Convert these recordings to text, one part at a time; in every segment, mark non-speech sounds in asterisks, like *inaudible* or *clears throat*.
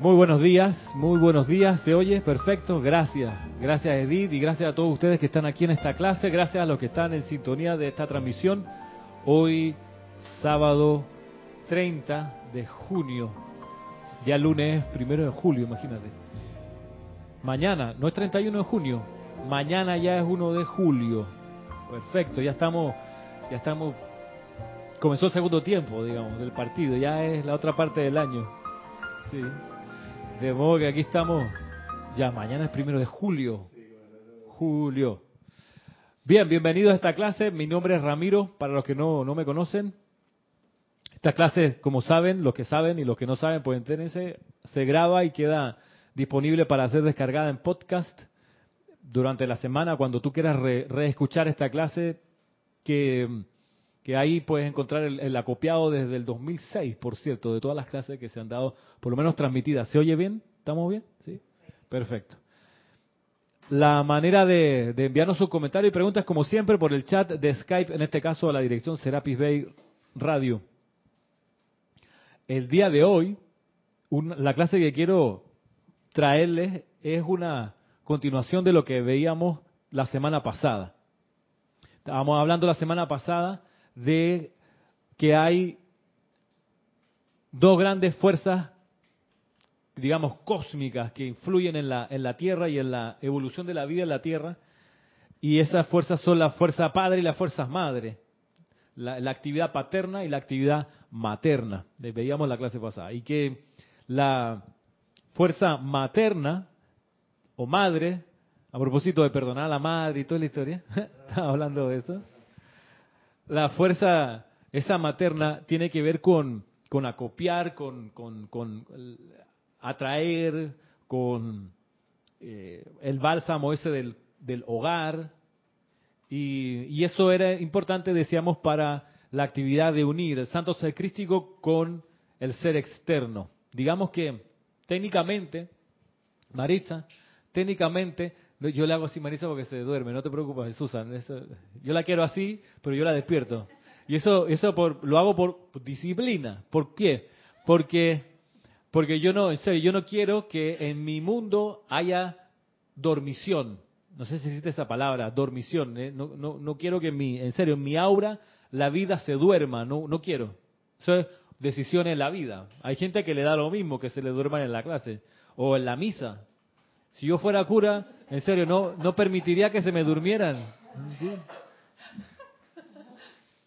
Muy buenos días, muy buenos días, ¿se oye? Perfecto, gracias. Gracias Edith y gracias a todos ustedes que están aquí en esta clase, gracias a los que están en sintonía de esta transmisión. Hoy, sábado 30 de junio, ya lunes primero de julio, imagínate. Mañana, no es 31 de junio, mañana ya es 1 de julio. Perfecto, ya estamos, ya estamos, comenzó el segundo tiempo, digamos, del partido, ya es la otra parte del año. Sí. De modo que aquí estamos, ya mañana es primero de julio. Julio. Bien, bienvenidos a esta clase. Mi nombre es Ramiro, para los que no, no me conocen. Esta clase, como saben, los que saben y los que no saben, pueden tenerse, se graba y queda disponible para ser descargada en podcast durante la semana. Cuando tú quieras reescuchar esta clase, que, que ahí puedes encontrar el, acopiado desde el 2006, por cierto, de todas las clases que se han dado, por lo menos transmitidas. ¿Se oye bien? ¿Estamos bien? Sí. Perfecto. La manera de, enviarnos sus comentarios y preguntas, como siempre, por el chat de Skype, en este caso a la dirección Serapis Bay Radio. El día de hoy, la clase que quiero traerles es una continuación de lo que veíamos la semana pasada. Estábamos hablando la semana pasada de que hay dos grandes fuerzas, digamos, cósmicas que influyen en la, en la Tierra y en la evolución de la vida en la Tierra. Y esas fuerzas son la fuerza padre y la fuerza madre. La, actividad paterna y la actividad materna. Veíamos la clase pasada. Y que la fuerza materna o madre, a propósito de perdonar a la madre y toda la historia, *laughs* estaba hablando de eso. La fuerza, esa materna, tiene que ver con, con acopiar, con, con, con atraer, con eh, el bálsamo ese del, del hogar, y, y, eso era importante, decíamos, para la actividad de unir el santo ser crístico con el ser externo. Digamos que técnicamente, Marisa, técnicamente, yo le hago así Marisa porque se duerme, no te preocupes, Susan. Eso, yo la quiero así, pero yo la despierto. Y eso, eso por, lo hago por disciplina. ¿Por qué? Porque, porque yo no, en serio, yo no quiero que en mi mundo haya dormición no sé si existe esa palabra, dormición. ¿eh? No, no, no, quiero que en mi, en serio, en mi aura la vida se duerma, no, no quiero. Eso es decisión en la vida. Hay gente que le da lo mismo que se le duerman en la clase o en la misa. Si yo fuera cura, en serio, no, no permitiría que se me durmieran.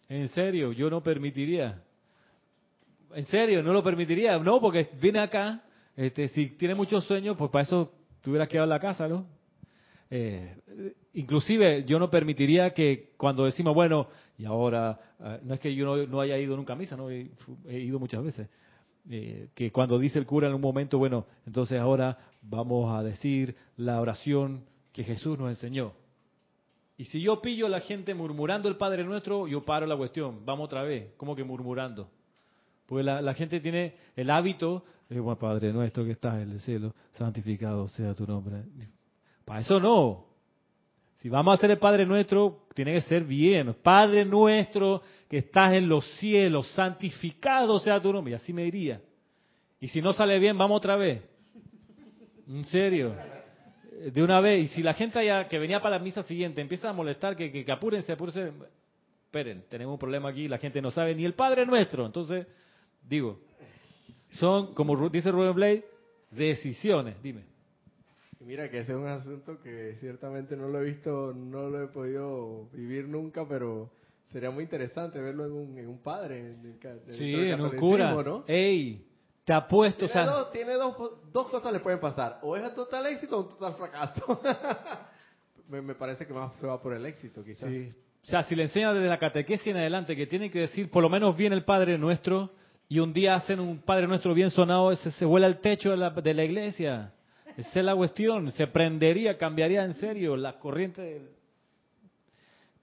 En serio, yo no permitiría. En serio, no lo permitiría. No, porque viene acá, este, si tiene muchos sueños, pues para eso tuviera quedado en la casa, ¿no? Eh, inclusive yo no permitiría que cuando decimos, bueno, y ahora, eh, no es que yo no, haya ido nunca a misa, no he, he ido muchas veces, eh, que cuando dice el cura en un momento, bueno, entonces ahora vamos a decir la oración que Jesús nos enseñó. Y si yo pillo a la gente murmurando el Padre Nuestro, yo paro la cuestión, vamos otra vez, como que murmurando. Porque la, gente tiene el hábito, de, bueno, Padre Nuestro que estás en el cielo, santificado sea tu nombre. Para eso no. Si vamos a hacer el Padre Nuestro, tiene que ser bien. Padre Nuestro que estás en los cielos, santificado sea tu nombre. Y así me diría. Y si no sale bien, vamos otra vez. En serio. De una vez. Y si la gente ya que venía para la misa siguiente empieza a molestar, que, que, que apúrense, apúrense. Esperen, tenemos un problema aquí, la gente no sabe ni el Padre Nuestro. Entonces, digo, son, como dice Rubén Blade, decisiones. Dime. Mira que ese es un asunto que ciertamente no lo he visto, no lo he podido vivir nunca, pero sería muy interesante verlo en un, en un padre. En el, sí, en un cura. ¿no? ¡Ey! Te apuesto, tiene, o sea... dos, tiene dos, dos cosas le pueden pasar. O es a total éxito o un total fracaso. *laughs* me, me, parece que más se va por el éxito, quizás. Sí. O sea, si le enseña desde la catequesis en adelante que tiene que decir por lo menos bien el Padre Nuestro y un día hacen un Padre Nuestro bien sonado, ese se vuela el techo de la, de la iglesia. Esa es la cuestión, se prendería, cambiaría en serio la corriente.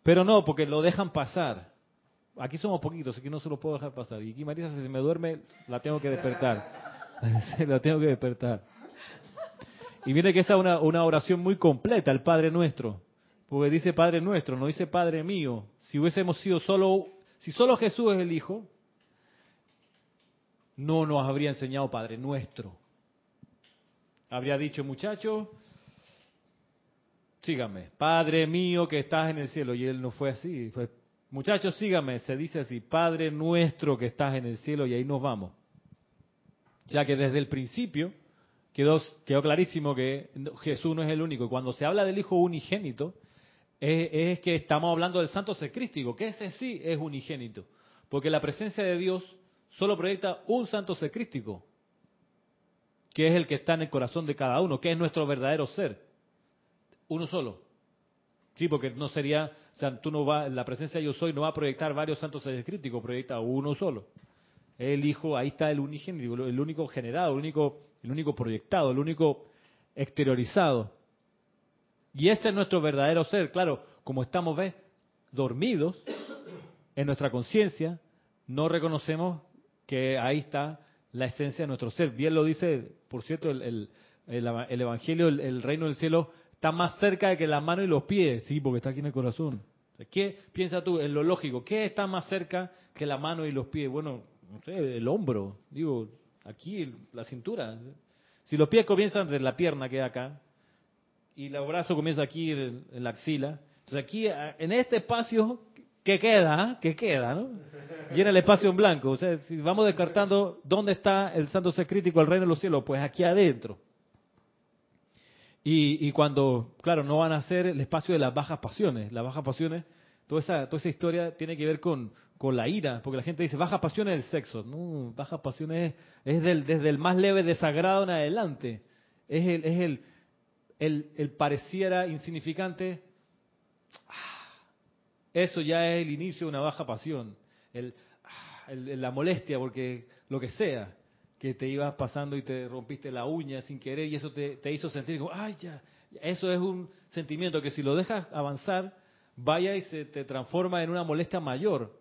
Pero no, porque lo dejan pasar. Aquí somos poquitos, aquí no se lo puedo dejar pasar. Y aquí Marisa, si se me duerme, la tengo que despertar. *laughs* la tengo que despertar. Y viene que esa es una, una oración muy completa, el Padre Nuestro. Porque dice Padre Nuestro, no dice Padre mío. Si hubiésemos sido solo, si solo Jesús es el Hijo, no nos habría enseñado Padre Nuestro. habría dicho, muchachos, síganme, Padre mío que estás en el cielo. Y él no fue así, fue, muchachos, síganme, se dice así, Padre nuestro que estás en el cielo, y ahí nos vamos. Ya que desde el principio quedó, quedó clarísimo que Jesús no es el único. Y cuando se habla del Hijo unigénito, es, que estamos hablando del santo secrístico, que ese sí es unigénito. Porque la presencia de Dios solo proyecta un santo secrístico, que es el que está en el corazón de cada uno, que es nuestro verdadero ser. Uno solo. Sí, porque no sería, sea, tú no va, la presencia de yo soy no va a proyectar varios santos secrísticos, proyecta uno solo. El Hijo, ahí está el unigénito, el único generado, el único, el único proyectado, el único exteriorizado. Y ese es nuestro verdadero ser. Claro, como estamos, ¿ves? Dormidos en nuestra conciencia, no reconocemos que ahí está la esencia de nuestro ser. Bien lo dice, por cierto, el, Evangelio, el, reino del cielo está más cerca de que la mano y los pies. Sí, porque está aquí en el corazón. ¿Qué piensa tú en lo lógico? ¿Qué está más cerca que la mano y los pies? Bueno, no sé, el hombro, digo, aquí la cintura. Si los pies comienzan desde la pierna que acá, y el brazo comienza aquí en, la axila. Entonces aquí, en este espacio, ¿qué queda? ¿Qué queda? ¿no? Llena el espacio en blanco. O sea, si vamos descartando dónde está el santo ser crítico, el reino de los cielos, pues aquí adentro. Y, cuando, claro, no van a ser el espacio de las bajas pasiones. Las bajas pasiones, toda esa, toda esa historia tiene que ver con, la ira, porque la gente dice, bajas pasiones del sexo. No, bajas pasiones es, del, desde el más leve desagrado en adelante. Es el, es el, el, pareciera insignificante, ah, eso ya es el inicio de una baja pasión. Ah, el, la molestia, porque lo que sea, que te ibas pasando y te rompiste la uña sin querer y eso te, hizo sentir como, ay, ya. Eso es un sentimiento que si lo dejas avanzar, vaya y se te transforma en una molestia mayor.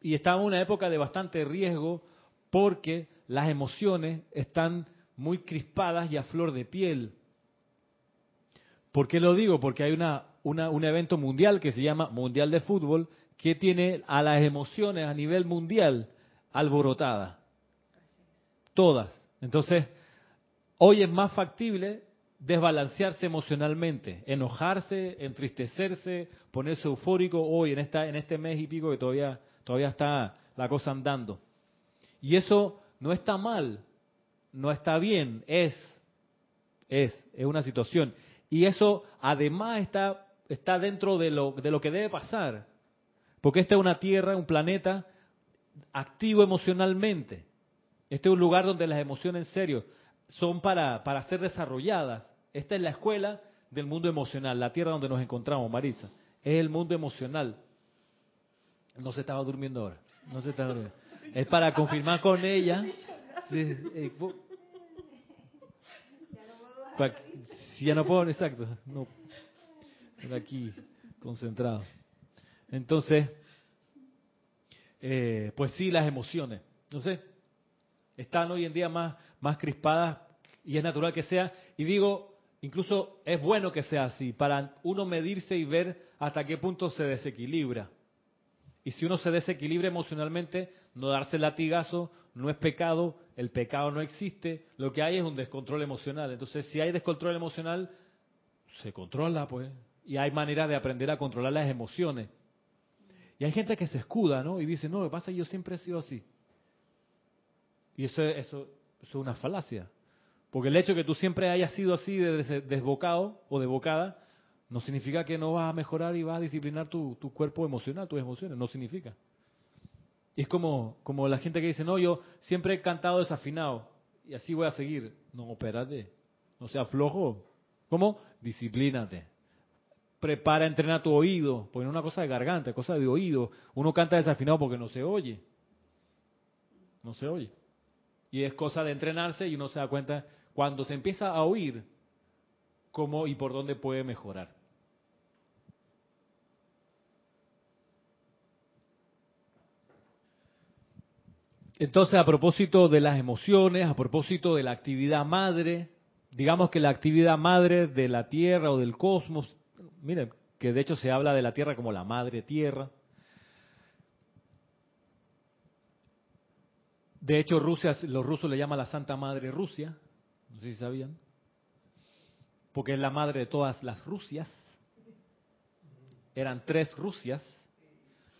Y estamos en una época de bastante riesgo porque las emociones están muy crispadas y a flor de piel. ¿Por qué lo digo? Porque hay una, un evento mundial que se llama Mundial de Fútbol que tiene a las emociones a nivel mundial alborotadas. Todas. Entonces, hoy es más factible desbalancearse emocionalmente, enojarse, entristecerse, ponerse eufórico hoy en esta en este mes y pico que todavía todavía está la cosa andando. Y eso no está mal, no está bien, es, es, es una situación. Y eso además está, está dentro de lo, de lo que debe pasar. Porque esta es una tierra, un planeta activo emocionalmente. Este es un lugar donde las emociones en serio son para, para ser desarrolladas. Esta es la escuela del mundo emocional, la tierra donde nos encontramos, Marisa. Es el mundo emocional. No se estaba durmiendo ahora. No se estaba durmiendo. Es para confirmar con ella eh, si ya no puedo, exacto, no, aquí concentrado. Entonces, eh, pues sí, las emociones, no sé, están hoy en día más, más crispadas y es natural que sea. Y digo, incluso es bueno que sea así, para uno medirse y ver hasta qué punto se desequilibra. Y si uno se desequilibra emocionalmente, no darse latigazo no es pecado, el pecado no existe, lo que hay es un descontrol emocional. Entonces, si hay descontrol emocional, se controla, pues. Y hay maneras de aprender a controlar las emociones. Y hay gente que se escuda, ¿no? Y dice, no, lo que pasa es que yo siempre he sido así. Y eso, eso, eso es una falacia. Porque el hecho de que tú siempre hayas sido así, desbocado o desbocada, no significa que no vas a mejorar y vas a disciplinar tu, cuerpo emocional, tus emociones. No significa. Y es como, como la gente que dice, no, yo siempre he cantado desafinado y así voy a seguir. No, espérate, no sea flojo. ¿Cómo? Disciplínate. Prepara, entrena tu oído, porque no es una cosa de garganta, es cosa de oído. Uno canta desafinado porque no se oye. No se oye. Y es cosa de entrenarse y uno se da cuenta cuando se empieza a oír cómo y por dónde puede mejorar. Entonces, a propósito de las emociones, a propósito de la actividad madre, digamos que la actividad madre de la Tierra o del cosmos, miren, que de hecho se habla de la Tierra como la madre Tierra, De hecho, Rusia, los rusos le llaman la Santa Madre Rusia, no sé si sabían, porque es la madre de todas las Rusias. Eran tres Rusias,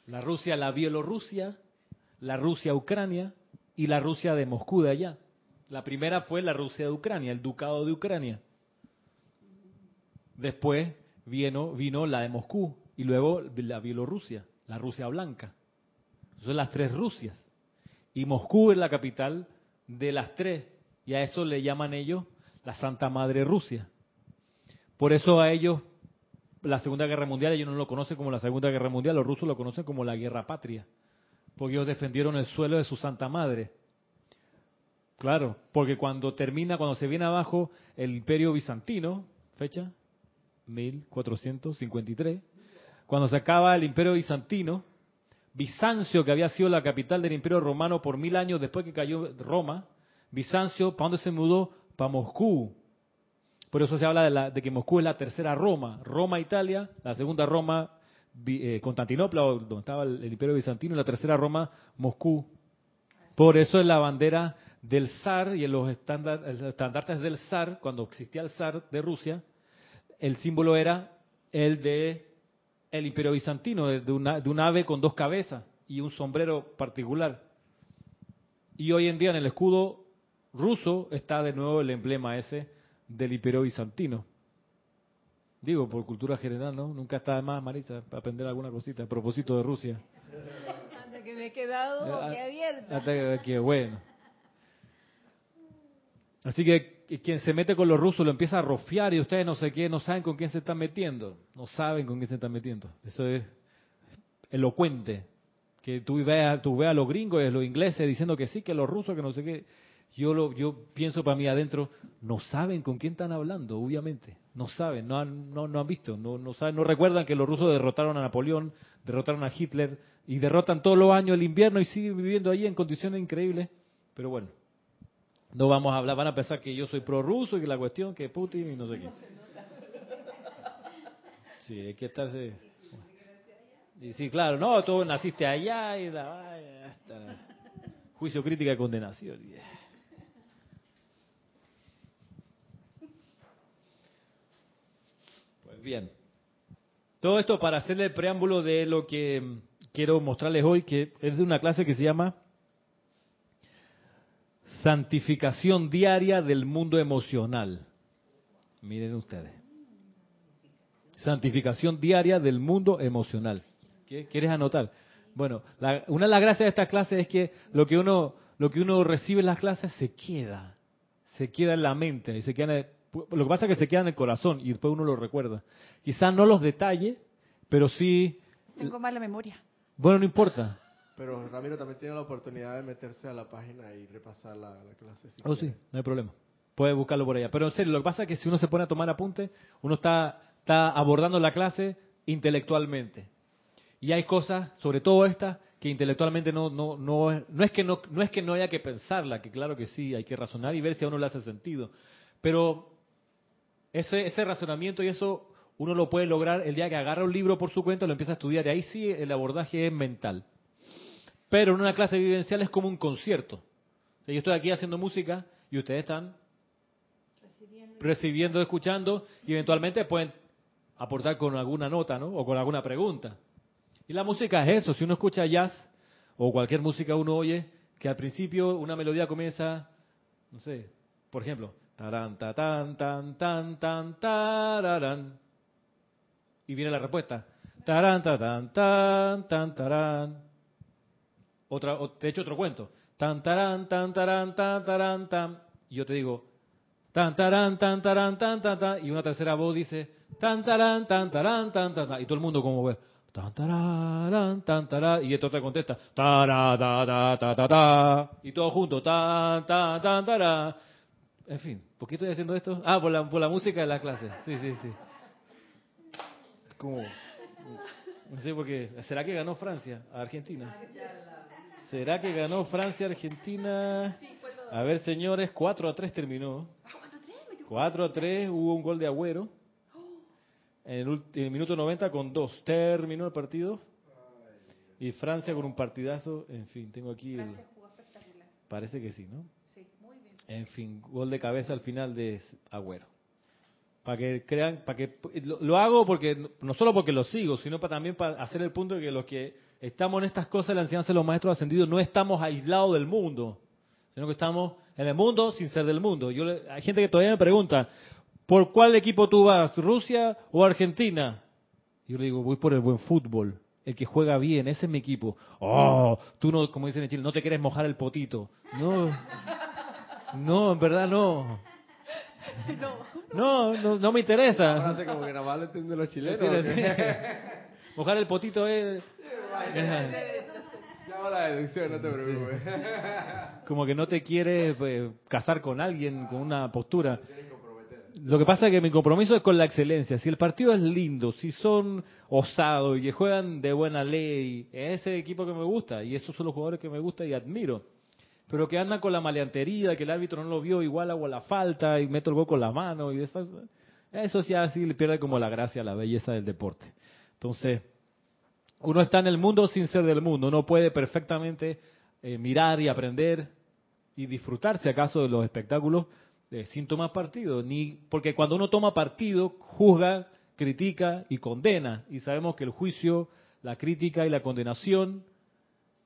la Rusia, la Bielorrusia, la Rusia Ucrania y la Rusia de Moscú de allá. La primera fue la Rusia de Ucrania, el Ducado de Ucrania. Después vino, vino la de Moscú y luego la Bielorrusia, la Rusia blanca. Son las tres Rusias. Y Moscú es la capital de las tres. Y a eso le llaman ellos la Santa Madre Rusia. Por eso a ellos la Segunda Guerra Mundial, ellos no lo conocen como la Segunda Guerra Mundial, los rusos lo conocen como la Guerra Patria. Porque ellos defendieron el suelo de su Santa Madre. Claro, porque cuando termina, cuando se viene abajo el Imperio Bizantino, fecha 1453, cuando se acaba el Imperio Bizantino, Bizancio, que había sido la capital del Imperio Romano por mil años después que cayó Roma, Bizancio, ¿para dónde se mudó? Para Moscú. Por eso se habla de, que Moscú es la tercera Roma. Roma, Italia, la segunda Roma, eh, Constantinopla, donde estaba el, Imperio Bizantino, y la tercera Roma, Moscú. Por eso es la bandera del zar y en los estandartes del zar, cuando existía el zar de Rusia, el símbolo era el de el imperio bizantino, de, una, de un ave con dos cabezas y un sombrero particular. Y hoy en día en el escudo ruso está de nuevo el emblema ese del imperio bizantino. Digo, por cultura general, ¿no? Nunca está de más, Marisa, para aprender alguna cosita a propósito de Rusia. Hasta que me he quedado eh, abierta. Hasta que, bueno. Así que quien se mete con los rusos lo empieza a rofiar y ustedes no sé qué, no saben con quién se están metiendo. No saben con quién se están metiendo. Eso es elocuente. Que tú veas, tú veas a los gringos y a los ingleses diciendo que sí, que los rusos, que no sé qué. Yo, lo, yo pienso para mí adentro, no saben con quién están hablando, obviamente. No saben, no han, no, no han visto, no, no, saben, no recuerdan que los rusos derrotaron a Napoleón, derrotaron a Hitler y derrotan todos los años el invierno y siguen viviendo ahí en condiciones increíbles. Pero bueno, no vamos a hablar, van a pensar que yo soy prorruso y que la cuestión que Putin y no sé qué. Sí, hay que estarse. Y sí, claro, no, tú naciste allá y la, juicio crítica y condenación. Pues bien. Todo esto para hacerle el preámbulo de lo que quiero mostrarles hoy, que es de una clase que se llama Santificación diaria del mundo emocional. Miren ustedes. Santificación diaria del mundo emocional. ¿Qué quieres anotar? Bueno, una de las gracias de esta clase es que lo que uno lo que uno recibe en las clases se queda, se queda en la mente y se queda lo que pasa es que se queda en el corazón y después uno lo recuerda. Quizás no los detalles, pero sí. Tengo mala memoria. Bueno, no importa. Pero Ramiro también tiene la oportunidad de meterse a la página y repasar la, clase. oh, sí, no hay problema. Puede buscarlo por allá. Pero en serio, lo que pasa es que si uno se pone a tomar apunte, uno está, está abordando la clase intelectualmente. Y hay cosas, sobre todo estas, que intelectualmente no, no, no, no, es que no, no es que no haya que pensarla, que claro que sí, hay que razonar y ver si a uno le hace sentido. Pero ese, ese razonamiento y eso uno lo puede lograr el día que agarra un libro por su cuenta y lo empieza a estudiar. Y ahí sí el abordaje es mental. Pero en una clase vivencial es como un concierto. yo estoy aquí haciendo música y ustedes están recibiendo, escuchando y eventualmente pueden aportar con alguna nota, ¿no? O con alguna pregunta. Y la música es eso. Si uno escucha jazz o cualquier música uno oye que al principio una melodía comienza, no sé, por ejemplo, taran, tan, tan, tan, tan, tararán. Y viene la respuesta. Taran, tan, tan, tan, tarán. Otra, te echo otro cuento. Tan tarán, tan tarán, tan tarán, tan. Y yo te digo, tan tarán, tan tarán, tan tan tan. Y una tercera voz dice, tan tarán, tan tarán, tan tan. Y todo el mundo como ve, tan tarán, tan tarán. Y esto te contesta, ta ta ta ta ta Y todo junto, tan tan tan tarán. En fin, ¿por qué estoy haciendo esto? Ah, por la, por la música de la clase. Sí, sí, sí. Como, no sé por qué. ¿Será que ganó Francia a Argentina? ¿Será que ganó Francia-Argentina? A ver, señores, 4 a 3 terminó. 4 a 3, hubo un gol de Agüero. En el, minuto 90 con 2 terminó el partido. Y Francia con un partidazo. En fin, tengo aquí el... Parece que sí, ¿no? Sí, muy bien. En fin, gol de cabeza al final de Agüero. Para que crean, para que lo, hago porque no solo porque lo sigo, sino para también para hacer el punto de que los que estamos en estas cosas de la enseñanza de los maestros ascendidos no estamos aislados del mundo, sino que estamos en el mundo sin ser del mundo. Yo hay gente que todavía me pregunta, ¿por cuál equipo tú vas, Rusia o Argentina? Yo le digo, voy por el buen fútbol, el que juega bien, ese es mi equipo. Oh, tú no, como dicen en Chile, no te quieres mojar el potito. No, no, en verdad no. No, no, no me interesa. como que nada más los chilenos. Mojar el potito es... Ya la deducción, no te preocupes. Como que no te quieres pues, casar con alguien con una postura. Lo que pasa es que mi compromiso es con la excelencia. Si el partido es lindo, si son osados y que juegan de buena ley, es ese equipo que me gusta y esos son los jugadores que me gusta y admiro pero que andan con la maleantería, que el árbitro no lo vio igual hago la falta y meto el gol con la mano y eso, eso ya así le pierde como la gracia, la belleza del deporte. Entonces, uno está en el mundo sin ser del mundo, uno puede perfectamente eh, mirar y aprender y disfrutar, si acaso, de los espectáculos eh, sin tomar partido, ni porque cuando uno toma partido juzga, critica y condena, y sabemos que el juicio, la crítica y la condenación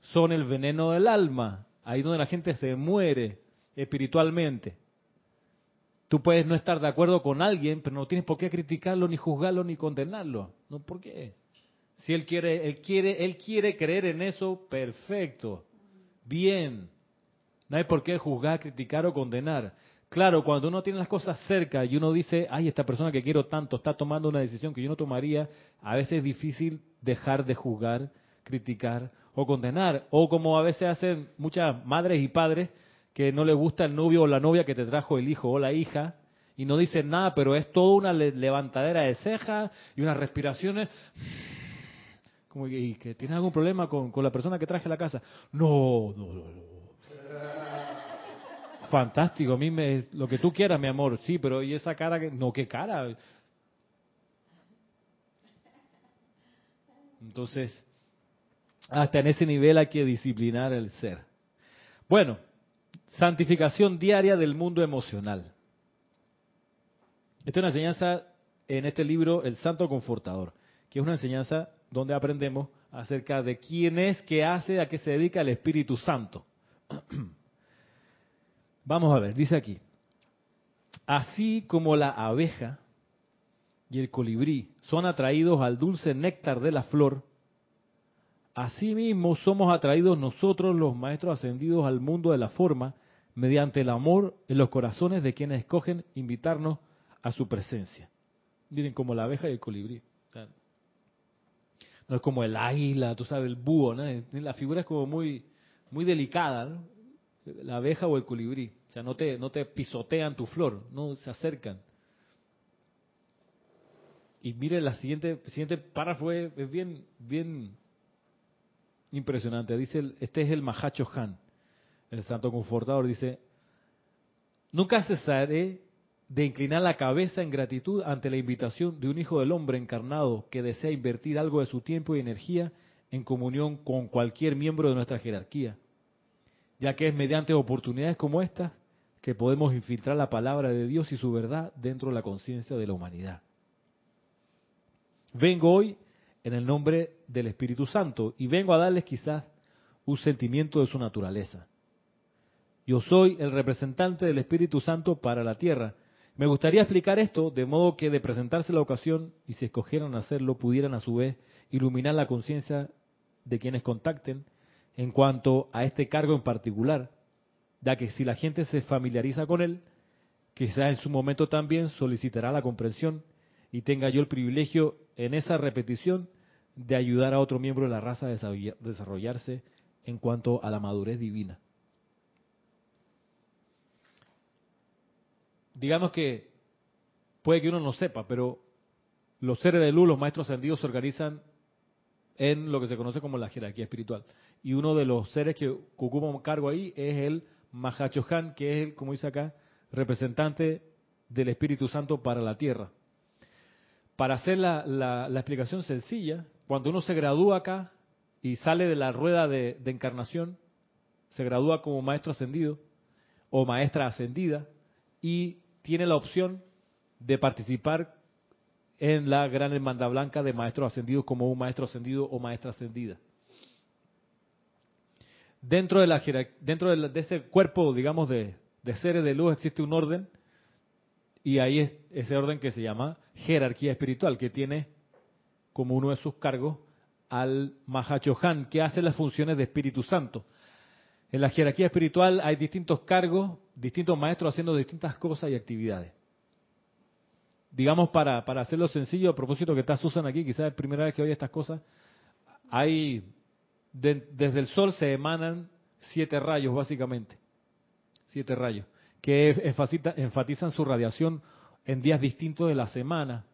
son el veneno del alma, ahí donde la gente se muere espiritualmente. Tú puedes no estar de acuerdo con alguien, pero no tienes por qué criticarlo, ni juzgarlo, ni condenarlo. ¿No? ¿Por qué? Si él quiere, él quiere, él quiere creer en eso, perfecto. Bien. No hay por qué juzgar, criticar o condenar. Claro, cuando uno tiene las cosas cerca y uno dice, ay, esta persona que quiero tanto está tomando una decisión que yo no tomaría, a veces es difícil dejar de juzgar, criticar o condenar. O como a veces hacen muchas madres y padres que no les gusta el novio o la novia que te trajo el hijo o la hija y no dicen nada, pero es toda una levantadera de cejas y unas respiraciones. Que, que tienes algún problema con, con, la persona que traje a la casa. No, no, no, no. Fantástico, a mí me, lo que tú quieras, mi amor, sí, pero ¿y esa cara? Que, no, ¿qué cara? Entonces, hasta en ese nivel hay que disciplinar el ser. Bueno, santificación diaria del mundo emocional. Esta es una enseñanza en este libro, El Santo Confortador, que es una enseñanza donde aprendemos acerca de quién es, qué hace, a qué se dedica el Espíritu Santo. *clears throat* Vamos a ver, dice aquí, así como la abeja y el colibrí son atraídos al dulce néctar de la flor, Asimismo somos atraídos nosotros los maestros ascendidos al mundo de la forma mediante el amor en los corazones de quienes escogen invitarnos a su presencia. Miren, como la abeja y el colibrí. No es como el águila, tú sabes, el búho, ¿no? La figura es como muy, muy delicada, ¿no? La abeja o el colibrí. O sea, no te, no te pisotean tu flor, no se acercan. Y mire, la siguiente, siguiente párrafo es, bien, bien impresionante. Dice, este es el Mahacho Han, el santo confortador. Dice, nunca cesaré de inclinar la cabeza en gratitud ante la invitación de un hijo del hombre encarnado que desea invertir algo de su tiempo y energía en comunión con cualquier miembro de nuestra jerarquía, ya que es mediante oportunidades como estas que podemos infiltrar la palabra de Dios y su verdad dentro de la conciencia de la humanidad. Vengo hoy en el nombre del Espíritu Santo y vengo a darles quizás un sentimiento de su naturaleza. Yo soy el representante del Espíritu Santo para la tierra. Me gustaría explicar esto de modo que de presentarse la ocasión y si escogieran hacerlo pudieran a su vez iluminar la conciencia de quienes contacten en cuanto a este cargo en particular, ya que si la gente se familiariza con él, quizás en su momento también solicitará la comprensión y tenga yo el privilegio en esa repetición de ayudar a otro miembro de la raza a desarrollarse en cuanto a la madurez divina. Digamos que puede que uno no sepa, pero los seres de luz, los maestros ascendidos, se organizan en lo que se conoce como la jerarquía espiritual. Y uno de los seres que ocupa un cargo ahí es el Mahachohan, que es el, como dice acá, representante del Espíritu Santo para la tierra. Para hacer la explicación sencilla, cuando uno se gradúa acá y sale de la rueda de, encarnación, se gradúa como maestro ascendido o maestra ascendida y tiene la opción de participar en la gran hermandad blanca de maestros ascendidos como un maestro ascendido o maestra ascendida. Dentro de, la, dentro de, ese cuerpo, digamos, de, seres de luz existe un orden y ahí es ese orden que se llama jerarquía espiritual, que tiene como uno de sus cargos al Mahachohan, que hace las funciones de Espíritu Santo. En la jerarquía espiritual hay distintos cargos, distintos maestros haciendo distintas cosas y actividades. Digamos, para, para hacerlo sencillo, a propósito que está Susan aquí, quizás es la primera vez que oye estas cosas, hay, desde el sol se emanan siete rayos, básicamente. Siete rayos, que enfatizan su radiación en días distintos de la semana.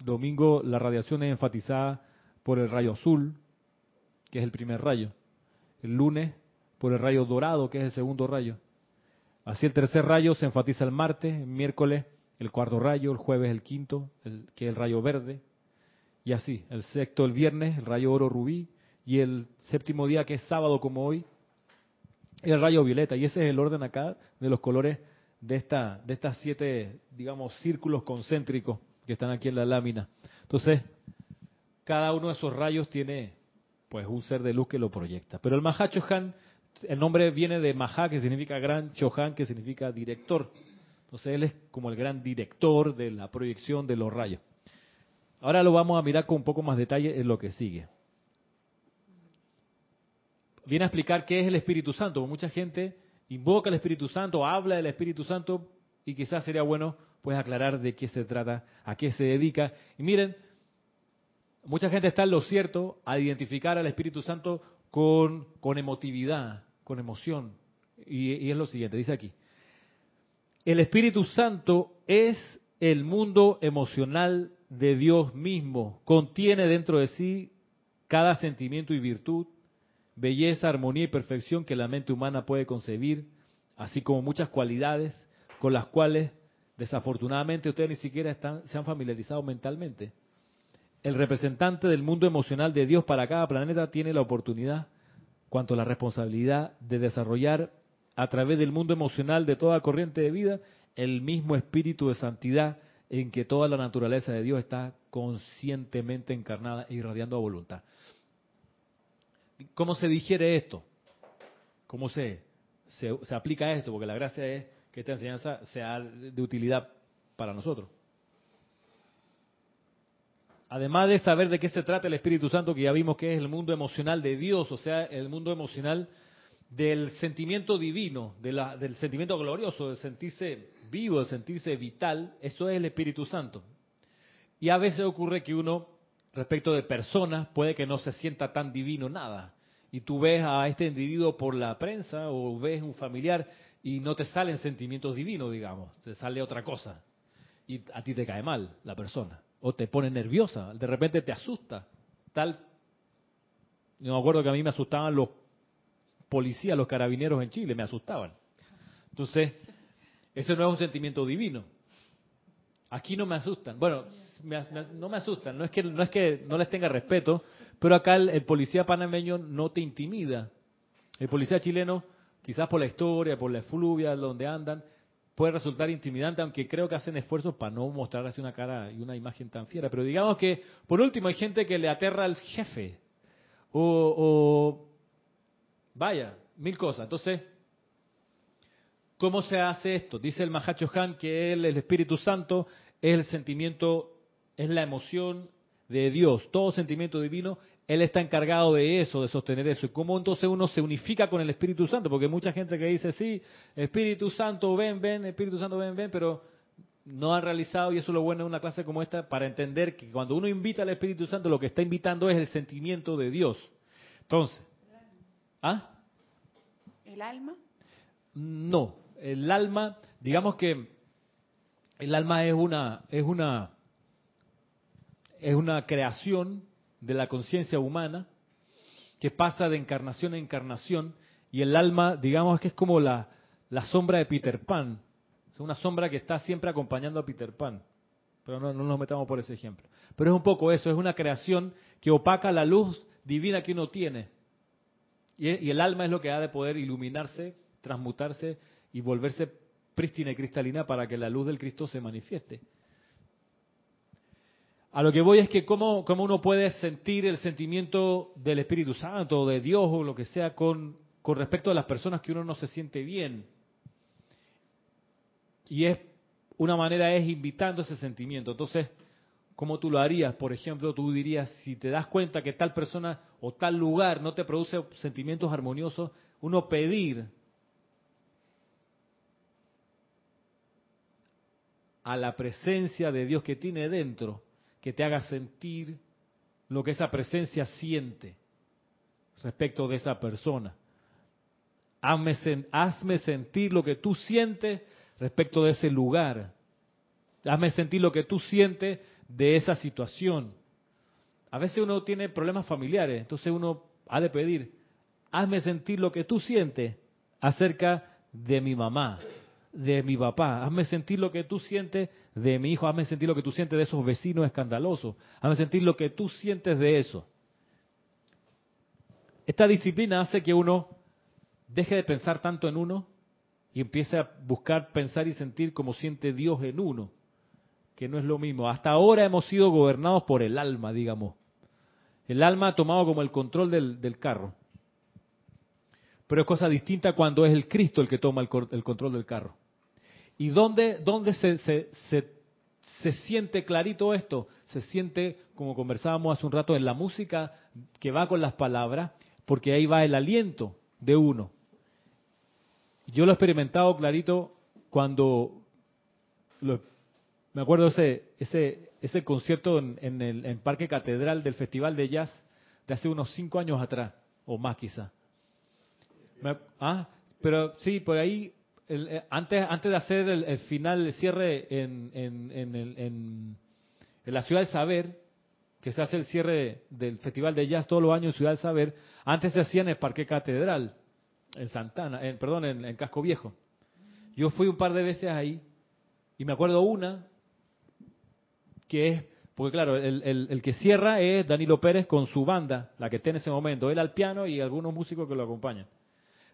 Domingo la radiación es enfatizada por el rayo azul, que es el primer rayo. El lunes por el rayo dorado, que es el segundo rayo. Así el tercer rayo se enfatiza el martes, el miércoles el cuarto rayo, el jueves el quinto, que es el rayo verde, y así, el sexto el viernes, el rayo oro rubí, y el séptimo día, que es sábado como hoy, el rayo violeta, y ese es el orden acá de los colores de, esta, de estas siete, digamos, círculos concéntricos que están aquí en la lámina. Entonces, cada uno de esos rayos tiene pues un ser de luz que lo proyecta. Pero el Maha Chohan, el nombre viene de Maha, que significa gran, Chohan, que significa director. Entonces él es como el gran director de la proyección de los rayos. Ahora lo vamos a mirar con un poco más detalle en lo que sigue. Viene a explicar qué es el Espíritu Santo, mucha gente invoca al Espíritu Santo, habla del Espíritu Santo y quizás sería bueno pues aclarar de qué se trata, a qué se dedica. Y miren, mucha gente está en lo cierto a identificar al Espíritu Santo con, con emotividad, con emoción. Y, es lo siguiente, dice aquí, el Espíritu Santo es el mundo emocional de Dios mismo. Contiene dentro de sí cada sentimiento y virtud, belleza, armonía y perfección que la mente humana puede concebir, así como muchas cualidades con las cuales desafortunadamente ustedes ni siquiera están, se han familiarizado mentalmente. El representante del mundo emocional de Dios para cada planeta tiene la oportunidad, cuanto la responsabilidad de desarrollar a través del mundo emocional de toda corriente de vida el mismo espíritu de santidad en que toda la naturaleza de Dios está conscientemente encarnada e irradiando a voluntad. ¿Cómo se digiere esto? ¿Cómo se, se, se aplica esto? Porque la gracia es que esta enseñanza sea de utilidad para nosotros. Además de saber de qué se trata el Espíritu Santo, que ya vimos que es el mundo emocional de Dios, o sea, el mundo emocional del sentimiento divino, del sentimiento glorioso, de sentirse vivo, de sentirse vital, eso es el Espíritu Santo. Y a veces ocurre que uno, respecto de personas, puede que no se sienta tan divino nada. Y tú ves a este individuo por la prensa o ves un familiar y no te salen sentimientos divinos, digamos, te sale otra cosa. Y a ti te cae mal la persona. O te pone nerviosa, de repente te asusta. Tal, yo me acuerdo que a mí me asustaban los policías, los carabineros en Chile, me asustaban. Entonces, ese no es un sentimiento divino. Aquí no me asustan. Bueno, no me asustan. No es que no es que no les tenga respeto, pero acá el, policía panameño no te intimida. El policía chileno, quizás por la historia, por la efluvia, donde andan, puede resultar intimidante, aunque creo que hacen esfuerzos para no mostrar así una cara y una imagen tan fiera. Pero digamos que, por último, hay gente que le aterra al jefe o Vaya, mil cosas. Entonces, ¿cómo se hace esto? Dice el Mahacho Han que él, el Espíritu Santo, es el sentimiento, es la emoción de Dios. Todo sentimiento divino, Él está encargado de eso, de sostener eso. ¿Y cómo entonces uno se unifica con el Espíritu Santo? Porque hay mucha gente que dice, sí, Espíritu Santo, ven, ven, Espíritu Santo, ven, ven, pero no han realizado, y eso es lo bueno de una clase como esta, para entender que cuando uno invita al Espíritu Santo, lo que está invitando es el sentimiento de Dios. Entonces, ¿Ah? ¿El alma? No, el alma, digamos que el alma es una, es una, es una creación de la conciencia humana que pasa de encarnación a encarnación y el alma, digamos que es como la, la sombra de Peter Pan, es una sombra que está siempre acompañando a Peter Pan, pero no, no nos metamos por ese ejemplo. Pero es un poco eso, es una creación que opaca la luz divina que uno tiene Y, el alma es lo que ha de poder iluminarse, transmutarse y volverse prístina y cristalina para que la luz del Cristo se manifieste. A lo que voy es que cómo, cómo uno puede sentir el sentimiento del Espíritu Santo o de Dios o lo que sea con, con respecto a las personas que uno no se siente bien. Y es una manera es invitando ese sentimiento. Entonces, ¿cómo tú lo harías? Por ejemplo, tú dirías, si te das cuenta que tal persona o tal lugar no te produce sentimientos armoniosos, uno pedir a la presencia de Dios que tiene dentro que te haga sentir lo que esa presencia siente respecto de esa persona. Hazme, sentir lo que tú sientes respecto de ese lugar. Hazme sentir lo que tú sientes de esa situación. A veces uno tiene problemas familiares, entonces uno ha de pedir, hazme sentir lo que tú sientes acerca de mi mamá, de mi papá, hazme sentir lo que tú sientes de mi hijo, hazme sentir lo que tú sientes de esos vecinos escandalosos, hazme sentir lo que tú sientes de eso. Esta disciplina hace que uno deje de pensar tanto en uno y empiece a buscar pensar y sentir como siente Dios en uno, que no es lo mismo. Hasta ahora hemos sido gobernados por el alma, digamos. El alma ha tomado como el control del, carro. Pero es cosa distinta cuando es el Cristo el que toma el, el control del carro. ¿Y dónde, dónde se, se, se, siente clarito esto? Se siente, como conversábamos hace un rato, en la música que va con las palabras, porque ahí va el aliento de uno. Yo lo he experimentado clarito cuando me acuerdo ese ese ese concierto en, el Parque Catedral del Festival de Jazz de hace unos cinco años atrás o más quizá. ah, pero sí, por ahí eh, antes, antes de hacer el, final, el cierre en, en, la Ciudad del Saber, que se hace el cierre del Festival de Jazz todos los años en Ciudad del Saber, antes se hacía en el Parque Catedral, en Santana, en, perdón, en, Casco Viejo. Yo fui un par de veces ahí y me acuerdo una que es, porque claro, el, el, que cierra es Danilo Pérez con su banda, la que está en ese momento, él al piano y algunos músicos que lo acompañan.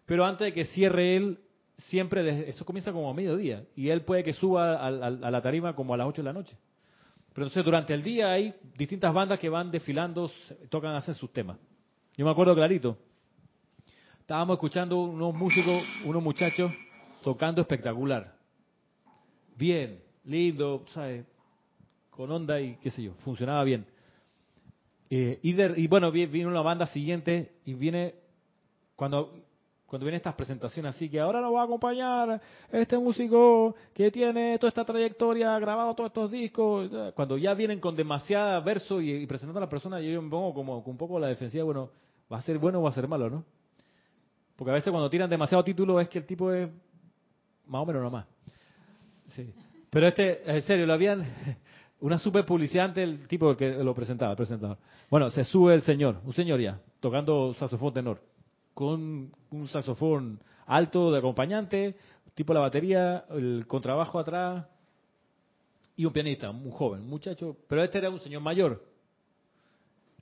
Pero antes de que cierre él, siempre, eso comienza como a mediodía, y él puede que suba a, la tarima como a las 8 de la noche. Pero entonces durante el día hay distintas bandas que van desfilando, tocan, hacen sus temas. Yo me acuerdo clarito, estábamos escuchando unos músicos, unos muchachos tocando espectacular. Bien, lindo, ¿sabes? Con onda y qué sé yo, funcionaba bien. Eh, y, y, bueno, viene una banda siguiente y viene, cuando cuando vienen estas presentaciones así, que ahora nos va a acompañar este músico que tiene toda esta trayectoria, grabado todos estos discos, cuando ya vienen con demasiada verso y, presentando a la persona, yo me pongo como un poco la defensiva, bueno, ¿va a ser bueno o va a ser malo, no? Porque a veces cuando tiran demasiado título es que el tipo es más o menos nomás. Sí. Pero este, en serio, lo habían, *laughs* una super publicidad ante el tipo que lo presentaba, el presentador. Bueno, se sube el señor, un señor ya, tocando saxofón tenor con un saxofón alto de acompañante, tipo la batería, el contrabajo atrás y un pianista, un joven, muchacho, pero este era un señor mayor.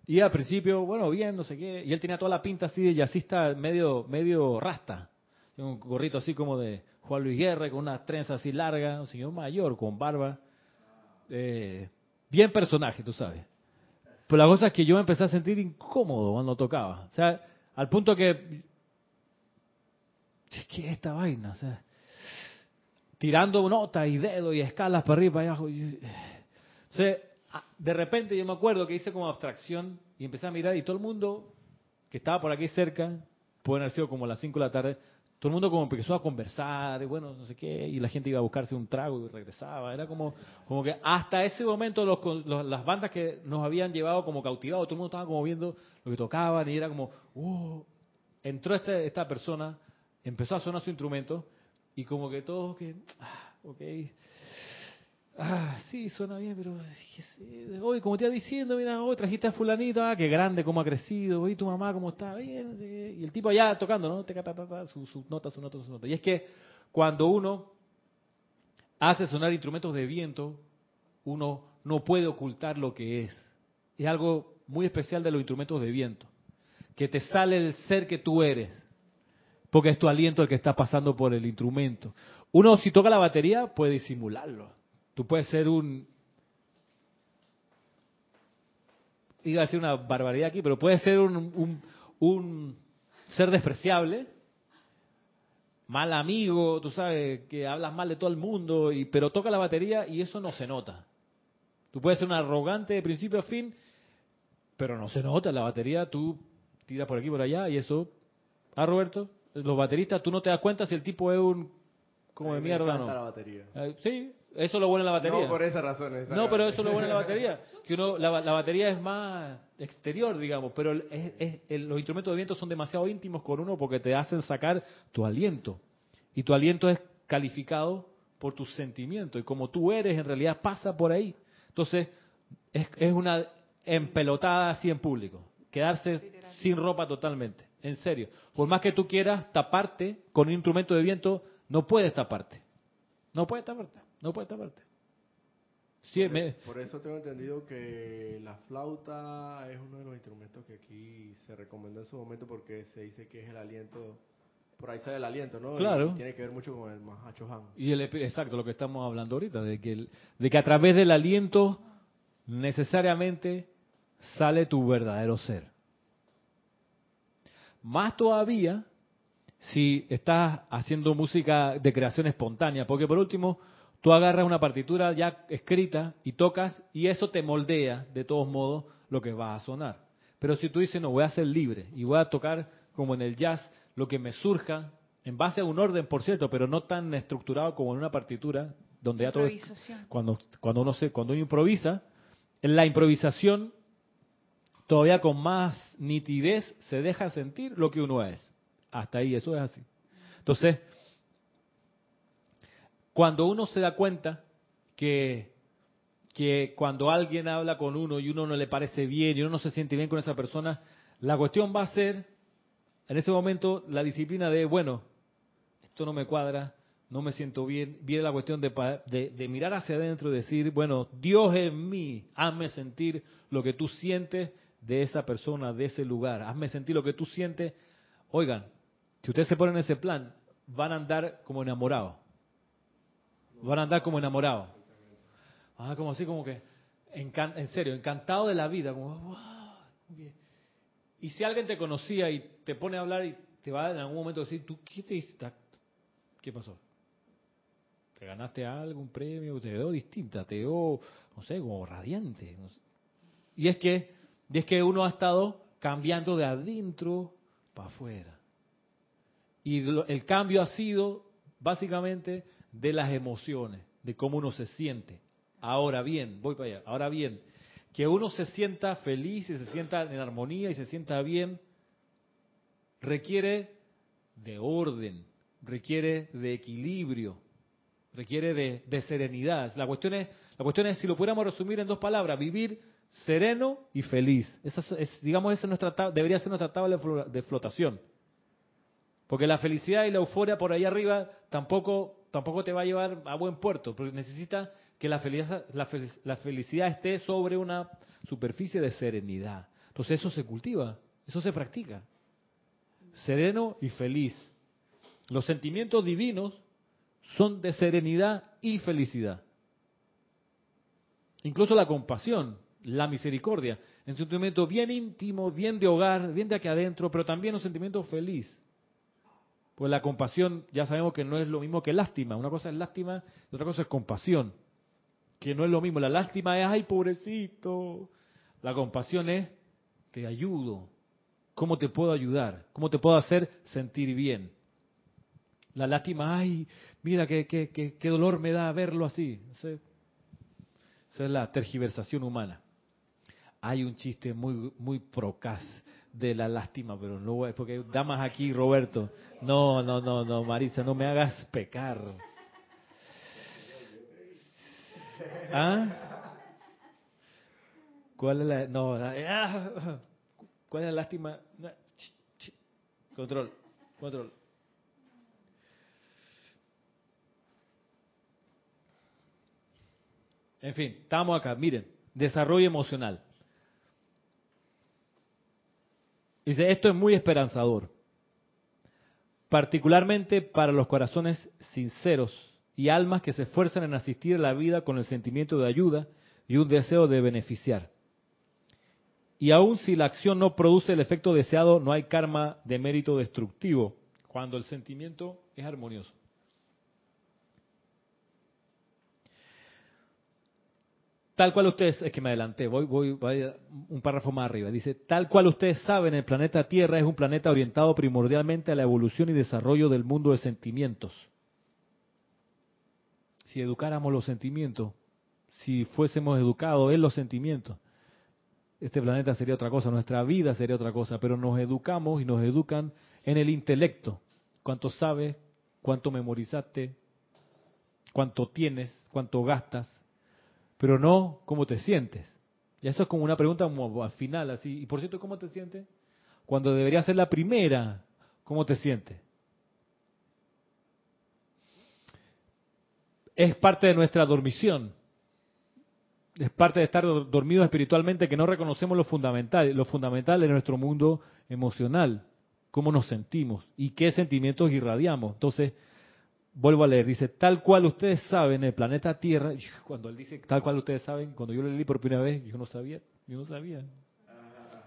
Y al principio, bueno, bien, no sé qué, y él tenía toda la pinta así de jazzista medio medio rasta, un gorrito así como de Juan Luis Guerra, con unas trenzas así largas, un señor mayor con barba, eh, bien personaje, tú sabes. Pero la cosa es que yo me empecé a sentir incómodo cuando tocaba. O sea, al punto que... ¿Qué es esta vaina? Tirando notas y dedos y escalas para arriba y abajo. De repente yo me acuerdo que hice como abstracción y empecé a mirar y todo el mundo que estaba por aquí cerca, puede haber sido como las 5 de la tarde, todo el mundo como empezó a conversar, y bueno, no sé qué, y la gente iba a buscarse un trago y regresaba. Era como, como que hasta ese momento los, las bandas que nos habían llevado como cautivados, todo el mundo estaba como viendo lo que tocaban y era como, uh, entró este, esta persona, empezó a sonar su instrumento y como que todos que, ah, ok, ah, sí, suena bien, pero hoy como te iba diciendo, mira, hoy trajiste a fulanito, ah, qué grande, cómo ha crecido, hoy tu mamá cómo está, bien, y el tipo allá tocando, ¿no? Sus su nota, su nota, su nota. Y es que cuando uno hace sonar instrumentos de viento, uno no puede ocultar lo que es. Es algo muy especial de los instrumentos de viento, que te sale el ser que tú eres, porque es tu aliento el que está pasando por el instrumento. Uno si toca la batería puede disimularlo. Tú puedes ser un... Iba a decir una barbaridad aquí, pero puedes ser un, un ser despreciable, mal amigo, tú sabes, que hablas mal de todo el mundo, y, pero toca la batería y eso no se nota. Tú puedes ser un arrogante de principio a fin, pero no se nota. La batería tú tiras por aquí por allá y eso. Ah, Roberto, los bateristas, tú no te das cuenta si el tipo es un. como de mierda no. la batería. sí, eso es lo bueno en la batería. No, por esa razón. no, pero eso es lo bueno en la batería. Que uno, la, batería es más exterior, digamos, pero es, los instrumentos de viento son demasiado íntimos con uno porque te hacen sacar tu aliento. Y tu aliento es calificado por tus sentimientos. Y como tú eres, en realidad pasa por ahí. Entonces, es, es una empelotada así en público. Quedarse sin ropa totalmente. En serio. Por más que tú quieras taparte con un instrumento de viento, no puedes taparte. No puedes taparte. No puedes taparte. por, eso tengo entendido que la flauta es uno de los instrumentos que aquí se recomendó en su momento porque se dice que es el aliento, por ahí sale el aliento, ¿no? Claro. tiene que ver mucho con el Mahachohan. Y el, exacto, lo que estamos hablando ahorita, de que, de que a través del aliento necesariamente sale tu verdadero ser. Más todavía si estás haciendo música de creación espontánea, porque por último, tú agarras una partitura ya escrita y tocas y eso te moldea de todos modos lo que va a sonar. Pero si tú dices, no, voy a ser libre y voy a tocar como en el jazz lo que me surja, en base a un orden, por cierto, pero no tan estructurado como en una partitura, donde ya todo... Cuando, cuando, uno se, cuando uno improvisa, en la improvisación todavía con más nitidez se deja sentir lo que uno es. Hasta ahí, eso es así. Entonces, cuando uno se da cuenta que, que cuando alguien habla con uno y uno no le parece bien y uno no se siente bien con esa persona, la cuestión va a ser, en ese momento, la disciplina de, bueno, esto no me cuadra, no me siento bien, viene la cuestión de, de, mirar hacia adentro y decir, bueno, Dios en mí, hazme sentir lo que tú sientes de esa persona, de ese lugar. Hazme sentir lo que tú sientes. Oigan, si ustedes se ponen en ese plan, van a andar como enamorados. Van a andar como enamorados. Ah, como así, como que, en serio, encantado de la vida. Como, wow, Y si alguien te conocía y te pone a hablar y te va en algún momento a decir, ¿tú qué te hiciste? ¿Qué pasó? ¿Te ganaste algo, un premio? ¿Te veo distinta? ¿Te veo, no sé, como radiante? Y es que y es que uno ha estado cambiando de adentro para afuera. Y el cambio ha sido básicamente de las emociones, de cómo uno se siente. Ahora bien, voy para allá, ahora bien, que uno se sienta feliz y se sienta en armonía y se sienta bien, requiere de orden, requiere de equilibrio, requiere de, de serenidad. La cuestión, es, la cuestión es, si lo pudiéramos resumir en dos palabras, vivir sereno y feliz. Esa es, digamos, esa nuestra, debería ser nuestra tabla de flotación. Porque la felicidad y la euforia por ahí arriba tampoco, tampoco te va a llevar a buen puerto, porque necesita que la felicidad, la, felicidad esté sobre una superficie de serenidad. Entonces eso se cultiva, eso se practica. Sereno y feliz. Los sentimientos divinos son de serenidad y felicidad. Incluso la compasión la misericordia, en un sentimiento bien íntimo, bien de hogar, bien de aquí adentro, pero también un sentimiento feliz. Pues la compasión ya sabemos que no es lo mismo que lástima. Una cosa es lástima y otra cosa es compasión, que no es lo mismo. La lástima es, ay, pobrecito. La compasión es, te ayudo. ¿Cómo te puedo ayudar? ¿Cómo te puedo hacer sentir bien? La lástima, ay, mira qué, qué, qué, dolor me da verlo así. Esa es la tergiversación humana hay un chiste muy muy procaz de la lástima, pero no voy, porque damas aquí, Roberto. No, no, no, no, Marisa, no me hagas pecar. ¿Ah? ¿Cuál es la no, ah, ¿Cuál es la lástima? Control, control. En fin, estamos acá. Miren, desarrollo emocional. Dice, esto es muy esperanzador, particularmente para los corazones sinceros y almas que se esfuerzan en asistir a la vida con el sentimiento de ayuda y un deseo de beneficiar. Y aun si la acción no produce el efecto deseado, no hay karma de mérito destructivo, cuando el sentimiento es armonioso. Tal cual ustedes, es que me adelanté, voy, voy, voy, un párrafo más arriba. Dice, tal cual ustedes saben, el planeta Tierra es un planeta orientado primordialmente a la evolución y desarrollo del mundo de sentimientos. Si educáramos los sentimientos, si fuésemos educados en los sentimientos, este planeta sería otra cosa, nuestra vida sería otra cosa, pero nos educamos y nos educan en el intelecto. ¿Cuánto sabes? ¿Cuánto memorizaste? ¿Cuánto tienes? ¿Cuánto gastas? Pero no cómo te sientes. Y eso es como una pregunta al final, así. Y por cierto, ¿cómo te sientes? Cuando debería ser la primera, ¿cómo te sientes? Es parte de nuestra dormición es parte de estar dormidos espiritualmente que no reconocemos lo fundamental, lo fundamental de nuestro mundo emocional, cómo nos sentimos y qué sentimientos irradiamos. Entonces, vuelvo a leer, dice, tal cual ustedes saben, el planeta Tierra, *laughs* cuando él dice tal cual ustedes saben, cuando yo lo leí por primera vez, yo no sabía, yo no sabía.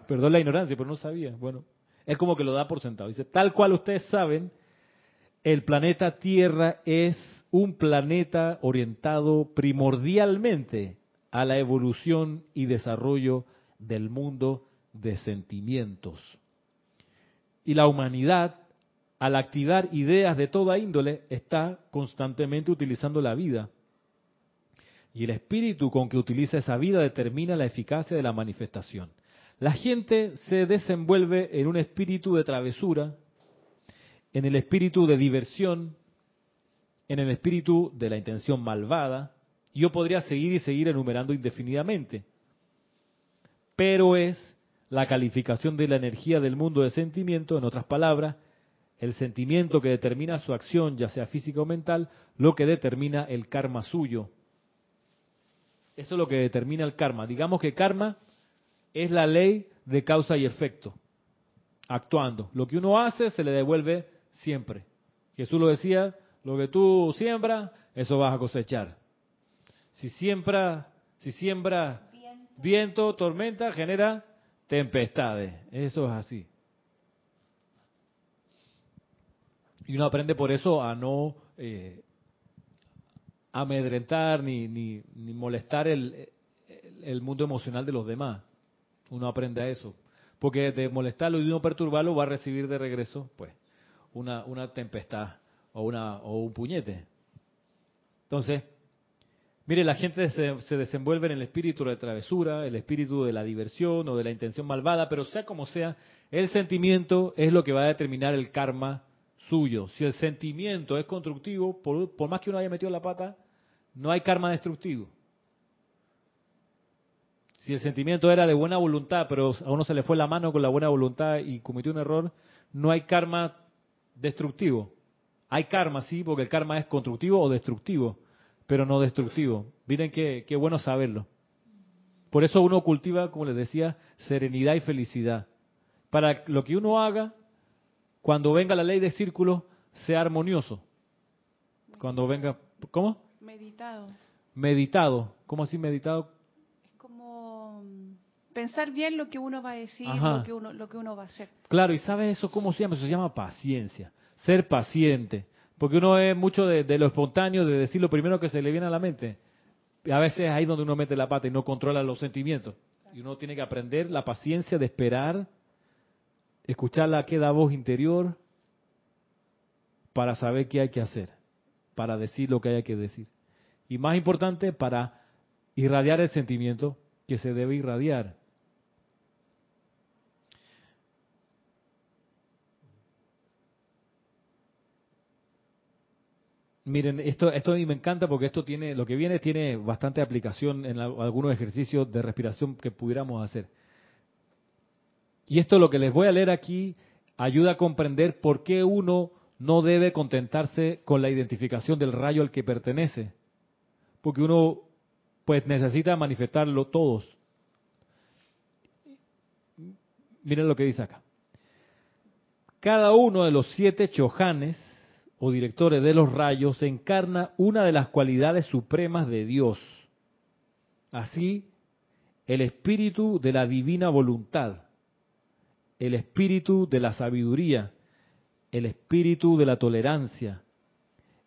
Perdón la ignorancia, pero no sabía. Bueno, es como que lo da por sentado. Dice, tal cual ustedes saben, el planeta Tierra es un planeta orientado primordialmente a la evolución y desarrollo del mundo de sentimientos. Y la humanidad, al activar ideas de toda índole, está constantemente utilizando la vida. Y el espíritu con que utiliza esa vida determina la eficacia de la manifestación. La gente se desenvuelve en un espíritu de travesura, en el espíritu de diversión, en el espíritu de la intención malvada, yo podría seguir y seguir enumerando indefinidamente. Pero es la calificación de la energía del mundo de sentimiento, en otras palabras, el sentimiento que determina su acción, ya sea física o mental, lo que determina el karma suyo. Eso es lo que determina el karma. Digamos que karma es la ley de causa y efecto, actuando. Lo que uno hace se le devuelve siempre. Jesús lo decía, lo que tú siembras, eso vas a cosechar. Si siembra, si siembra viento. tormenta, genera tempestades. Eso es así. Y uno aprende por eso a no eh, amedrentar ni, ni, ni molestar el, el, mundo emocional de los demás. Uno aprende a eso. Porque de molestarlo y de no perturbarlo va a recibir de regreso, pues, una, una tempestad o, una, o un puñete. Entonces, Mire, la gente se, desenvuelve en el espíritu de travesura, el espíritu de la diversión o de la intención malvada, pero sea como sea, el sentimiento es lo que va a determinar el karma suyo. Si el sentimiento es constructivo, por, más que uno haya metido la pata, no hay karma destructivo. Si el sentimiento era de buena voluntad, pero a uno se le fue la mano con la buena voluntad y cometió un error, no hay karma destructivo. Hay karma, sí, porque el karma es constructivo o destructivo pero no destructivo. Miren qué, qué bueno saberlo. Por eso uno cultiva, como les decía, serenidad y felicidad. Para lo que uno haga, cuando venga la ley de círculos, sea armonioso. Cuando venga, ¿cómo? Meditado. Meditado. ¿Cómo así meditado? Es como mm, pensar bien lo que uno va a decir, lo que uno, lo que uno va a hacer. Claro, y ¿sabes eso cómo se llama? Eso se llama paciencia. Ser paciente. Porque uno es mucho de, lo espontáneo, de decir lo primero que se le viene a la mente. A veces es ahí donde uno mete la pata y no controla los sentimientos. Y uno tiene que aprender la paciencia de esperar, escuchar la queda voz interior para saber qué hay que hacer, para decir lo que hay que decir. Y más importante, para irradiar el sentimiento que se debe irradiar. Miren, esto, esto a mí me encanta porque esto tiene, lo que viene tiene bastante aplicación en algunos ejercicios de respiración que pudiéramos hacer. Y esto lo que les voy a leer aquí ayuda a comprender por qué uno no debe contentarse con la identificación del rayo al que pertenece. Porque uno pues necesita manifestarlo todos. Miren lo que dice acá. Cada uno de los siete chojanes o directores de los rayos encarna una de las cualidades supremas de Dios. Así, el espíritu de la divina voluntad, el espíritu de la sabiduría, el espíritu de la tolerancia,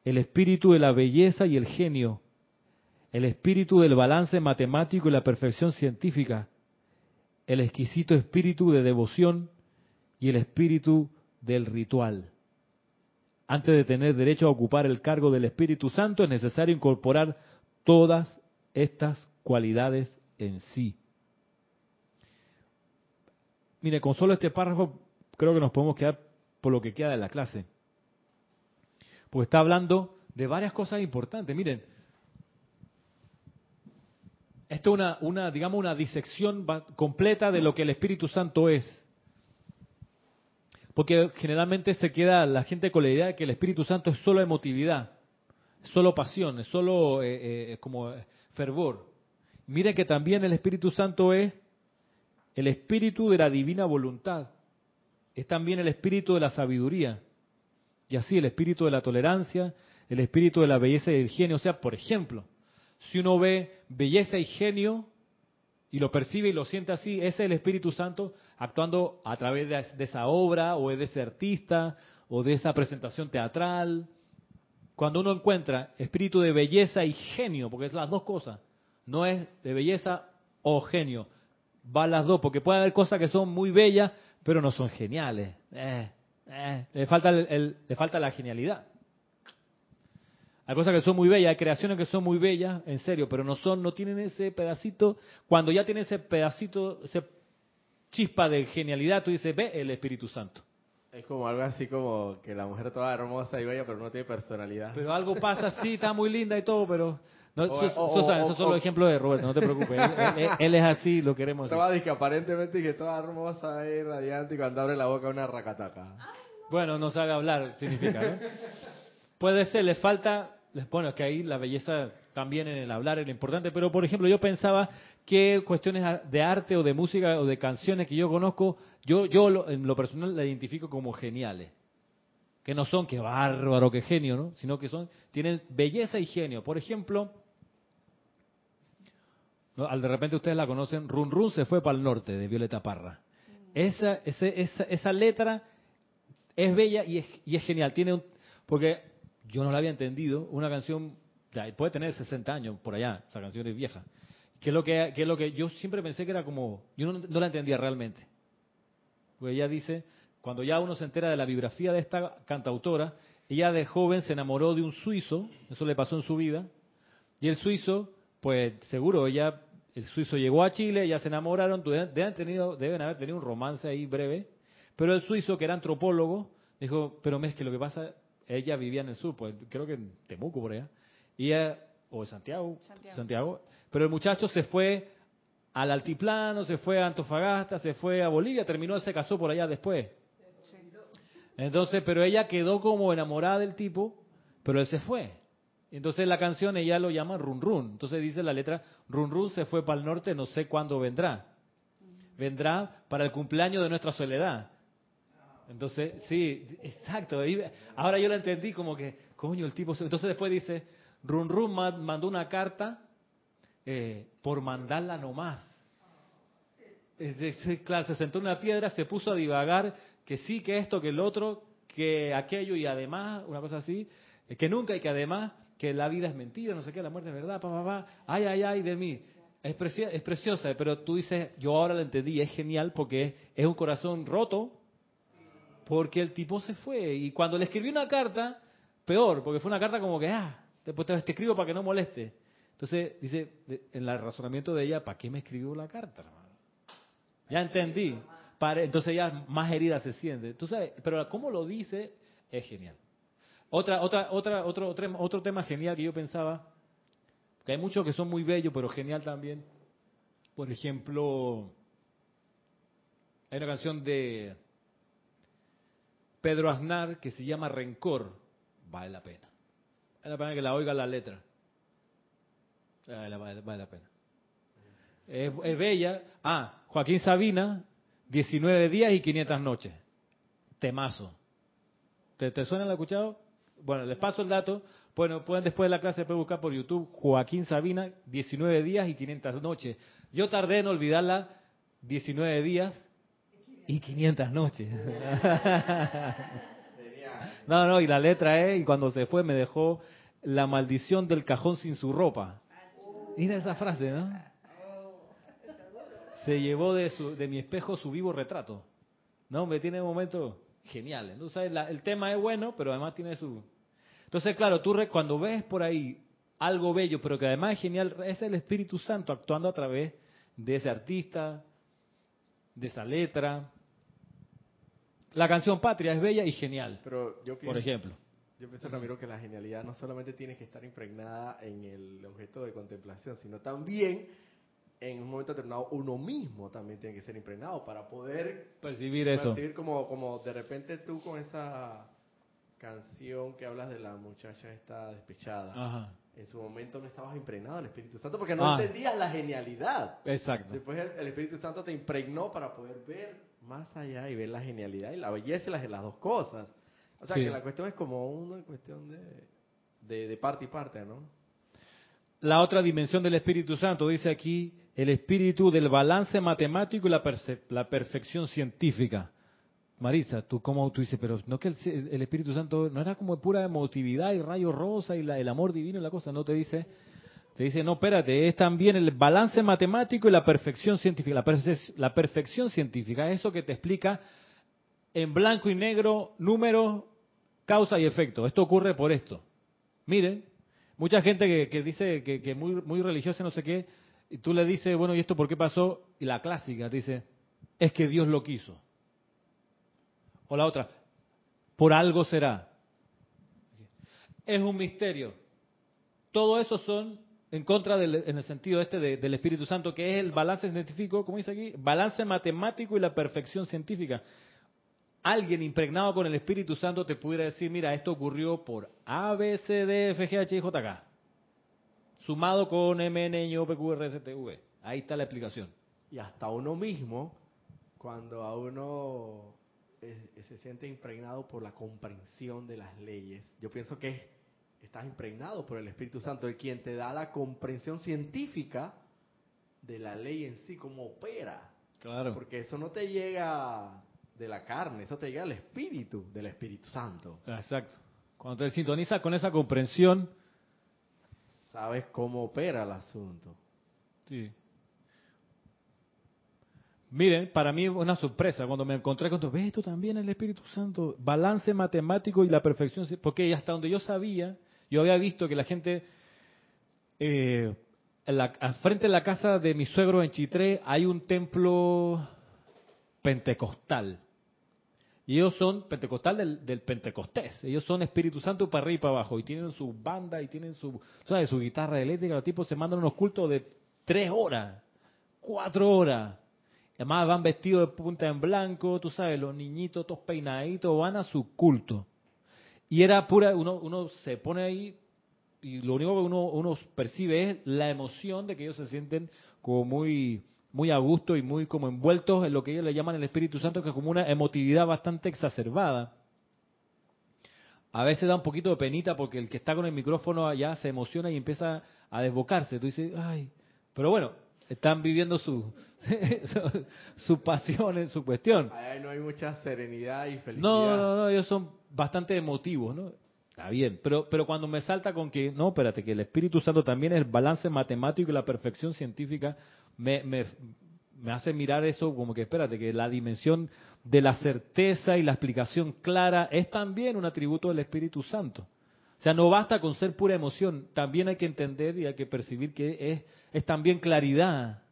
el espíritu de la belleza y el genio, el espíritu del balance matemático y la perfección científica, el exquisito espíritu de devoción y el espíritu del ritual. Antes de tener derecho a ocupar el cargo del Espíritu Santo es necesario incorporar todas estas cualidades en sí. Mire, con solo este párrafo creo que nos podemos quedar por lo que queda de la clase. Porque está hablando de varias cosas importantes. Miren, esto es una, digamos, una disección completa de lo que el Espíritu Santo es. Porque generalmente se queda la gente con la idea de que el Espíritu Santo es solo emotividad, solo pasión, es solo eh, eh, como fervor. Miren que también el Espíritu Santo es el espíritu de la divina voluntad, es también el espíritu de la sabiduría, y así el espíritu de la tolerancia, el espíritu de la belleza y el genio. O sea, por ejemplo, si uno ve belleza y genio y lo percibe y lo siente así, ese es el Espíritu Santo actuando a través de, esa obra o de ese artista o de esa presentación teatral. Cuando uno encuentra espíritu de belleza y genio, porque es las dos cosas, no es de belleza o genio, va las dos, porque puede haber cosas que son muy bellas, pero no son geniales. Eh, eh, le, falta le falta la genialidad. Hay cosas que son muy bellas, hay creaciones que son muy bellas, en serio, pero no son, no tienen ese pedacito. Cuando ya tiene ese pedacito, ese chispa de genialidad, tú dices, ve el Espíritu Santo. Es como algo así como que la mujer toda hermosa y bella, pero no tiene personalidad. Pero algo pasa así, está muy linda y todo, pero no, esos son los ejemplos de Roberto, no te preocupes. él, es así, lo queremos Estaba que aparentemente que toda hermosa y radiante y cuando abre la boca una racataca. Bueno, no sabe hablar, significa, ¿no? Puede ser, le falta, bueno, es que ahí la belleza también en el hablar es importante, pero por ejemplo yo pensaba que cuestiones de arte o de música o de canciones que yo conozco, yo, yo en lo personal la identifico como geniales. Que no son que bárbaro, que genio, ¿no? Sino que son, tienen belleza y genio. Por ejemplo, al de repente ustedes la conocen, Run Run se fue para el norte de Violeta Parra. Esa, esa, esa, letra es bella y es, y es genial. Tiene porque yo no la había entendido, una canción, puede tener 60 años por allá, esa canción es vieja, que es lo que, yo siempre pensé que era como, yo no, la entendía realmente. Porque ella dice, cuando ya uno se entera de la biografía de esta cantautora, ella de joven se enamoró de un suizo, eso le pasó en su vida, y el suizo, pues seguro, ella, el suizo llegó a Chile, ya se enamoraron, deben, tenido, deben haber tenido un romance ahí breve, pero el suizo, que era antropólogo, dijo, pero es que lo que pasa ella vivía en el sur, pues creo que en Temuco por allá, y o en Santiago, Santiago, pero el muchacho se fue al altiplano, se fue a Antofagasta, se fue a Bolivia, terminó, se casó por allá después. Entonces, pero ella quedó como enamorada del tipo, pero él se fue. Entonces la canción ella lo llama Run Run. Entonces dice la letra, Run Run se fue para el norte, no sé cuándo vendrá. Vendrá para el cumpleaños de nuestra soledad. Entonces, sí, exacto. Ahora yo lo entendí como que, coño, el tipo... Entonces después dice, Run Run mandó una carta eh, por mandarla nomás. Claro, se sentó en una piedra, se puso a divagar que sí, que esto, que el otro, que aquello y además, una cosa así, eh, que nunca y que además, que la vida es mentira, no sé qué, la muerte es verdad, pa, pa, pa, ay, ay, ay de mí. Es, es preciosa, pero tú dices, yo ahora la entendí, es genial porque es un corazón roto, porque el tipo se fue. Y cuando le escribí una carta, peor, porque fue una carta como que, ah, después te, escribo para que no moleste. Entonces, dice, en el razonamiento de ella, ¿para qué me escribió la carta, hermano? Ya entendí. entonces ya más herida se siente. Tú sabes, pero cómo lo dice es genial. Otra, otra, otra, otro, otro, otro tema genial que yo pensaba, que hay muchos que son muy bellos, pero genial también. Por ejemplo, hay una canción de Pedro Aznar que se llama Rencor, vale la pena. Vale la pena que la oiga la letra. Vale, la pena. Es, bella. Ah, Joaquín Sabina, 19 días y 500 noches. temazo. ¿Te, te suena el escuchado? Bueno, les paso el dato. Bueno, pueden después de la clase pueden buscar por YouTube Joaquín Sabina, 19 días y 500 noches. Yo tardé en olvidarla 19 días y 500 noches. *laughs* no, no, y la letra E, y cuando se fue me dejó la maldición del cajón sin su ropa. Mira esa frase, ¿no? Se llevó de, su, de mi espejo su vivo retrato. No, me tiene un momento genial. Entonces, el tema es bueno, pero además tiene su... Entonces, claro, tú cuando ves por ahí algo bello, pero que además es genial, es el Espíritu Santo actuando a través de ese artista, de esa letra. La canción Patria es bella y genial, pero yo por ejemplo. Yo pienso, Ramiro, que la genialidad no solamente tiene que estar impregnada en el objeto de contemplación, sino también en un momento determinado uno mismo también tiene que ser impregnado para poder percibir eso. Percibir como, como de repente tú con esa canción que hablas de la muchacha esta despechada. En su momento no estabas impregnado del Espíritu Santo porque no ah. entendías la genialidad. Exacto. Después el, Espíritu Santo te impregnó para poder ver más allá y ver la genialidad y la belleza y las, las dos cosas. O sea que la cuestión es como una cuestión de, de parte y parte, ¿no? La otra dimensión del Espíritu Santo dice aquí el espíritu del balance matemático y la, la perfección científica. Marisa, tú cómo tú dices, pero no que el, Espíritu Santo no era como pura emotividad y rayo rosa y la, el amor divino y la cosa, no te dice, te dice, no, espérate, es también el balance matemático y la perfección científica. La, perfección científica es eso que te explica en blanco y negro, números, causa y efecto. Esto ocurre por esto. Miren, mucha gente que, dice que, que muy, muy religiosa, no sé qué, y tú le dices, bueno, ¿y esto por qué pasó? Y la clásica dice, es que Dios lo quiso. O la otra, por algo será. Es un misterio. Todo eso son en contra del, en el sentido este del Espíritu Santo, que es el balance científico, como dice aquí, balance matemático y la perfección científica. Alguien impregnado con el Espíritu Santo te pudiera decir, mira, esto ocurrió por A, B, C, D, F, G, H, I, J, K sumado con MN, PQ, RSTV. Ahí está la explicación. Y hasta uno mismo, cuando a uno se siente impregnado por la comprensión de las leyes, yo pienso que estás impregnado por el Espíritu Santo, el quien te da la comprensión científica de la ley en sí, cómo opera. Claro. Porque eso no te llega de la carne, eso te llega del Espíritu, del Espíritu Santo. Exacto. Cuando te sintonizas con esa comprensión, sabes cómo opera el asunto. Sí. Miren, para mí una sorpresa cuando me encontré con esto. ¿Ves esto también el Espíritu Santo? Balance matemático y la perfección. Porque hasta donde yo sabía, yo había visto que la gente, eh, al frente de la casa de mi suegro en Chitré hay un templo pentecostal. Y ellos son pentecostal del, Pentecostés. Ellos son Espíritu Santo para arriba y para abajo. Y tienen su banda y tienen su, ¿sabes? su guitarra eléctrica. Los tipos se mandan unos cultos de tres horas, cuatro horas. Además van vestidos de punta en blanco, tú sabes, los niñitos todos peinaditos, van a su culto. Y era pura, uno, uno se pone ahí y lo único que uno, uno percibe es la emoción de que ellos se sienten como muy muy a gusto y muy como envueltos en lo que ellos le llaman el Espíritu Santo, que es como una emotividad bastante exacerbada. A veces da un poquito de penita porque el que está con el micrófono allá se emociona y empieza a desbocarse. Tú dices, ay, pero bueno, están viviendo *laughs* su, su, pasión en su cuestión. Ahí no hay mucha serenidad y felicidad. No, no, no, ellos son bastante emotivos, ¿no? Está bien, pero, pero cuando me salta con que, no, espérate, que el Espíritu Santo también es el balance matemático y la perfección científica, me, me, me hace mirar eso como que, espérate, que la dimensión de la certeza y la explicación clara es también un atributo del Espíritu Santo. O sea, no basta con ser pura emoción, también hay que entender y hay que percibir que es, es también claridad,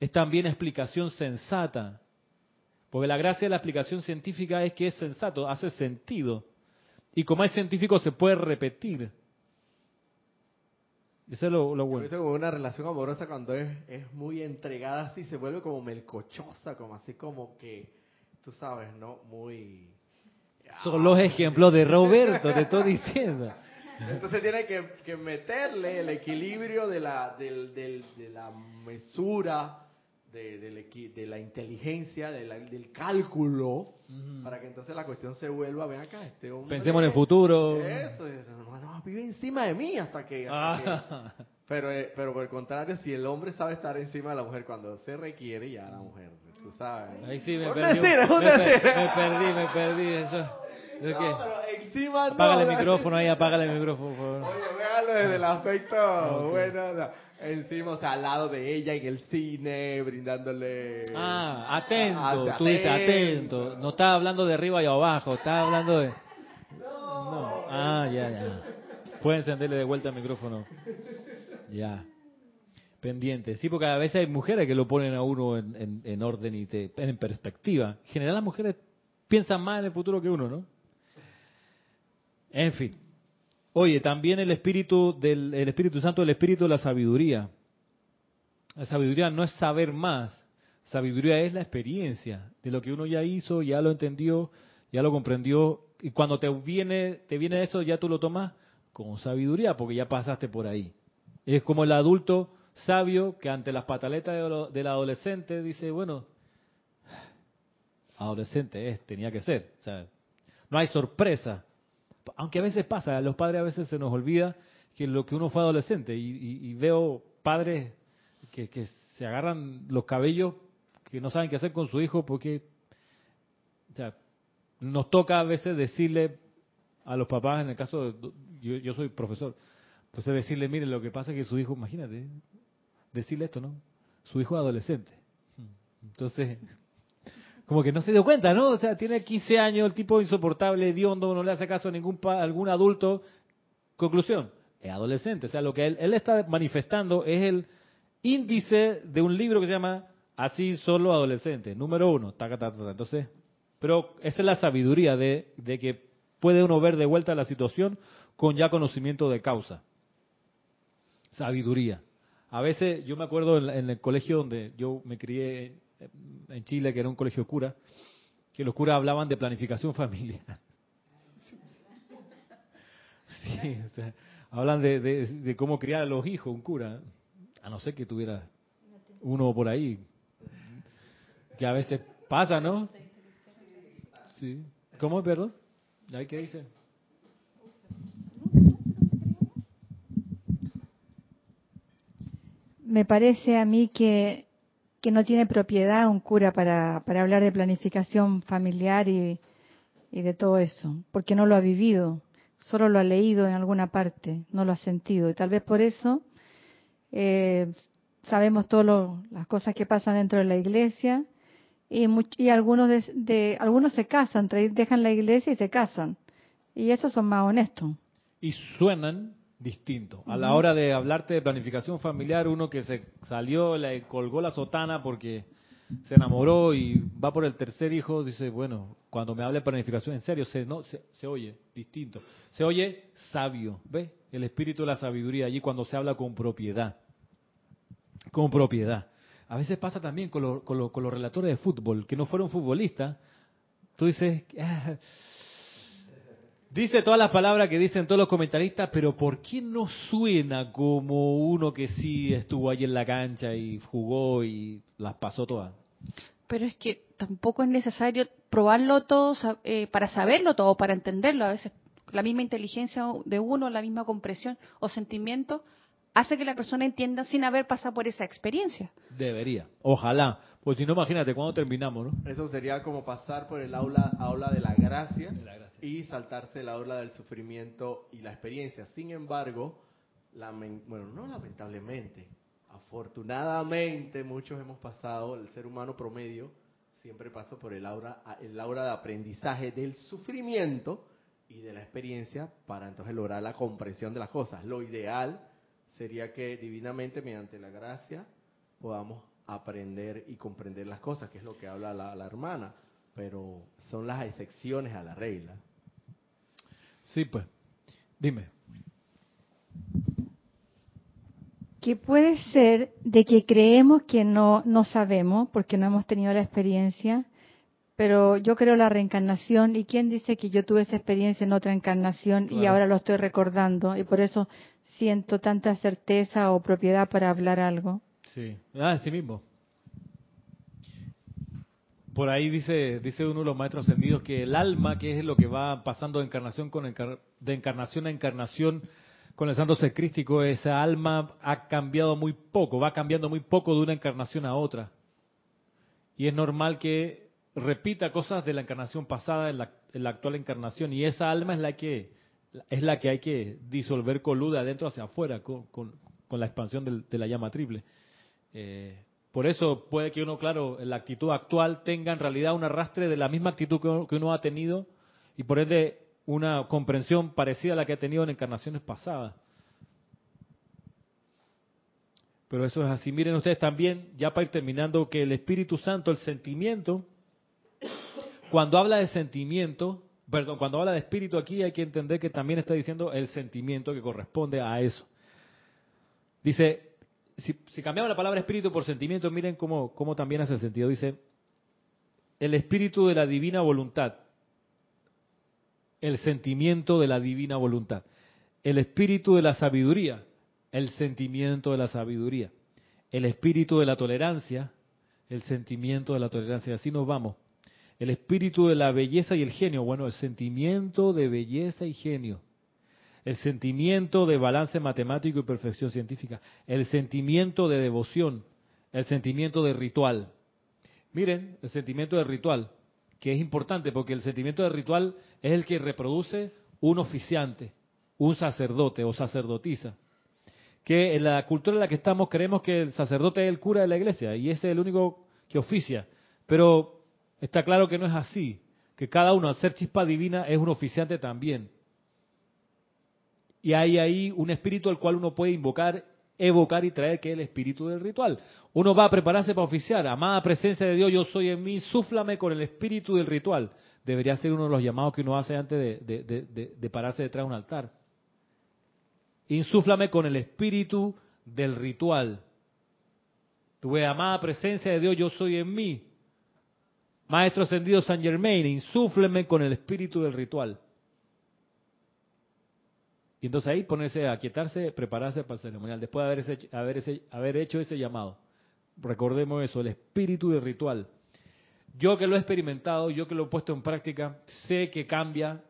es también explicación sensata. Porque la gracia de la explicación científica es que es sensato, hace sentido. Y como es científico se puede repetir. Eso es lo, bueno. Eso como una relación amorosa cuando es, es muy entregada así, se vuelve como melcochosa, como así como que, tú sabes, ¿no? Muy... Son los ejemplos de Roberto, te estoy diciendo. Entonces tiene que, que, meterle el equilibrio de la, del, del, de la mesura de, de, la inteligencia, del cálculo, para que entonces la cuestión se vuelva, ven acá, este hombre... Pensemos en el futuro. Eso, no, vive encima de mí hasta que... Ah. pero, eh, pero por el contrario, si el hombre sabe estar encima de la mujer cuando se requiere, ya la mujer, tú sabes. Ahí sí me perdí. me, me, perdí, me perdí. Eso. ¿De qué? pero encima Apágale el micrófono ahí, apágale el micrófono, por favor. Oye, véalo desde el aspecto bueno encima, o sea, al lado de ella en el cine, brindándole... Ah, atento, tú dices atento. No estaba hablando de arriba y abajo, estaba hablando de... No. Ah, ya, ya. Pueden encenderle de vuelta el micrófono. Ya. Pendiente. Sí, porque a veces hay mujeres que lo ponen a uno en, en, orden y te, en perspectiva. En general las mujeres piensan más en el futuro que uno, ¿no? En fin. Oye, también el Espíritu del el Espíritu Santo, el Espíritu de la sabiduría. La sabiduría no es saber más, sabiduría es la experiencia de lo que uno ya hizo, ya lo entendió, ya lo comprendió y cuando te viene te viene eso ya tú lo tomas con sabiduría porque ya pasaste por ahí. Es como el adulto sabio que ante las pataletas del adolescente dice, bueno, adolescente es, tenía que ser. No hay sorpresa aunque a veces pasa, a los padres a veces se nos olvida que lo que uno fue adolescente y, veo padres que, se agarran los cabellos que no saben qué hacer con su hijo porque nos toca a veces decirle a los papás, en el caso de, yo, yo soy profesor, entonces decirle, mire, lo que pasa es que su hijo, imagínate, decirle esto, ¿no? Su hijo es adolescente. Entonces, como que no se dio cuenta, ¿no? O sea, tiene 15 años, el tipo insoportable, hediondo, no le hace caso a ningún algún adulto. Conclusión, es adolescente. O sea, lo que él, está manifestando es el índice de un libro que se llama Así solo adolescente, número uno. Entonces, pero esa es la sabiduría de, de que puede uno ver de vuelta la situación con ya conocimiento de causa. Sabiduría. A veces, yo me acuerdo en el colegio donde yo me crié en Chile, que era un colegio cura, que los curas hablaban de planificación *laughs* familiar. Sí, o sea, hablan de, de, cómo criar a los hijos, un cura, a no ser que tuviera uno por ahí, que a veces pasa, ¿no? Sí. ¿Cómo, perdón? ¿Qué dice? Me parece a mí que que no tiene propiedad un cura para, para hablar de planificación familiar y, de todo eso, porque no lo ha vivido, solo lo ha leído en alguna parte, no lo ha sentido. Y tal vez por eso eh, sabemos todas las cosas que pasan dentro de la iglesia y, y algunos, de, algunos se casan, dejan la iglesia y se casan. Y esos son más honestos. Y suenan distinto. A la hora de hablarte de planificación familiar, uno que se salió, le colgó la sotana porque se enamoró y va por el tercer hijo, dice, bueno, cuando me hable de planificación en serio, se, no, se, oye distinto. Se oye sabio, ¿ves? El espíritu de la sabiduría allí cuando se habla con propiedad. Con propiedad. A veces pasa también con, con, los relatores de fútbol, que no fueron futbolistas. Tú dices, ah, Dice todas las palabras que dicen todos los comentaristas, pero ¿por qué no suena como uno que sí estuvo ahí en la cancha y jugó y las pasó todas? Pero es que tampoco es necesario probarlo todo eh, para saberlo todo, para entenderlo. A veces la misma inteligencia de uno, la misma compresión o sentimiento hace que la persona entienda sin haber pasado por esa experiencia. Debería, ojalá. Pues si no, imagínate cuando terminamos, ¿no? Eso sería como pasar por el aula, aula de la gracia. De la gracia y saltarse la ola del sufrimiento y la experiencia. Sin embargo, bueno, no lamentablemente, afortunadamente muchos hemos pasado, el ser humano promedio siempre pasa por el aura, el aura de aprendizaje del sufrimiento y de la experiencia para entonces lograr la comprensión de las cosas. Lo ideal sería que divinamente, mediante la gracia, podamos aprender y comprender las cosas, que es lo que habla la, la hermana, pero son las excepciones a la regla. Sí, pues. Dime. Que puede ser de que creemos que no, no sabemos porque no hemos tenido la experiencia, pero yo creo la reencarnación y quién dice que yo tuve esa experiencia en otra encarnación y ahora lo estoy recordando y por eso siento tanta certeza o propiedad para hablar algo. Sí, ah, sí mismo. por ahí dice, dice uno de los maestros ascendidos que el alma, que es lo que va pasando de encarnación, con de encarnación a encarnación con el santo ser crístico, esa alma ha cambiado muy poco, va cambiando muy poco de una encarnación a otra. Y es normal que repita cosas de la encarnación pasada en la, actual encarnación. Y esa alma es la que es la que hay que disolver con luz de adentro hacia afuera, con, la expansión de la llama triple. Eh, por eso puede que uno, claro, en la actitud actual tenga en realidad un arrastre de la misma actitud que uno, ha tenido y por ende una comprensión parecida a la que ha tenido en encarnaciones pasadas. Pero eso es así. Miren ustedes también, ya para ir terminando, que el Espíritu Santo, el sentimiento, cuando habla de sentimiento, perdón, cuando habla de espíritu aquí hay que entender que también está diciendo el sentimiento que corresponde a eso. Dice, si, cambiamos la palabra espíritu por sentimiento, miren cómo, cómo también hace sentido. Dice, el espíritu de la divina voluntad, el sentimiento de la divina voluntad. El espíritu de la sabiduría, el sentimiento de la sabiduría. El espíritu de la tolerancia, el sentimiento de la tolerancia. Así nos vamos. El espíritu de la belleza y el genio, bueno, el sentimiento de belleza y genio el sentimiento de balance matemático y perfección científica, el sentimiento de devoción, el sentimiento de ritual. Miren, el sentimiento de ritual, que es importante porque el sentimiento de ritual es el que reproduce un oficiante, un sacerdote o sacerdotisa. Que en la cultura en la que estamos creemos que el sacerdote es el cura de la iglesia y ese es el único que oficia. Pero está claro que no es así, que cada uno al ser chispa divina es un oficiante también y hay ahí un espíritu al cual uno puede invocar, evocar y traer, que es el espíritu del ritual. Uno va a prepararse para oficiar. Amada presencia de Dios, yo soy en mí, súflame con el espíritu del ritual. Debería ser uno de los llamados que uno hace antes de, pararse detrás de un altar. Insúflame con el espíritu del ritual. Tuve amada presencia de Dios, yo soy en mí. Maestro ascendido San Germain, insúfleme con el espíritu del ritual. Y entonces ahí ponerse a quietarse, prepararse para el ceremonial, después de haber, hecho, ese llamado. Recordemos eso, el espíritu del ritual. Yo que lo he experimentado, yo que lo he puesto en práctica, sé que cambia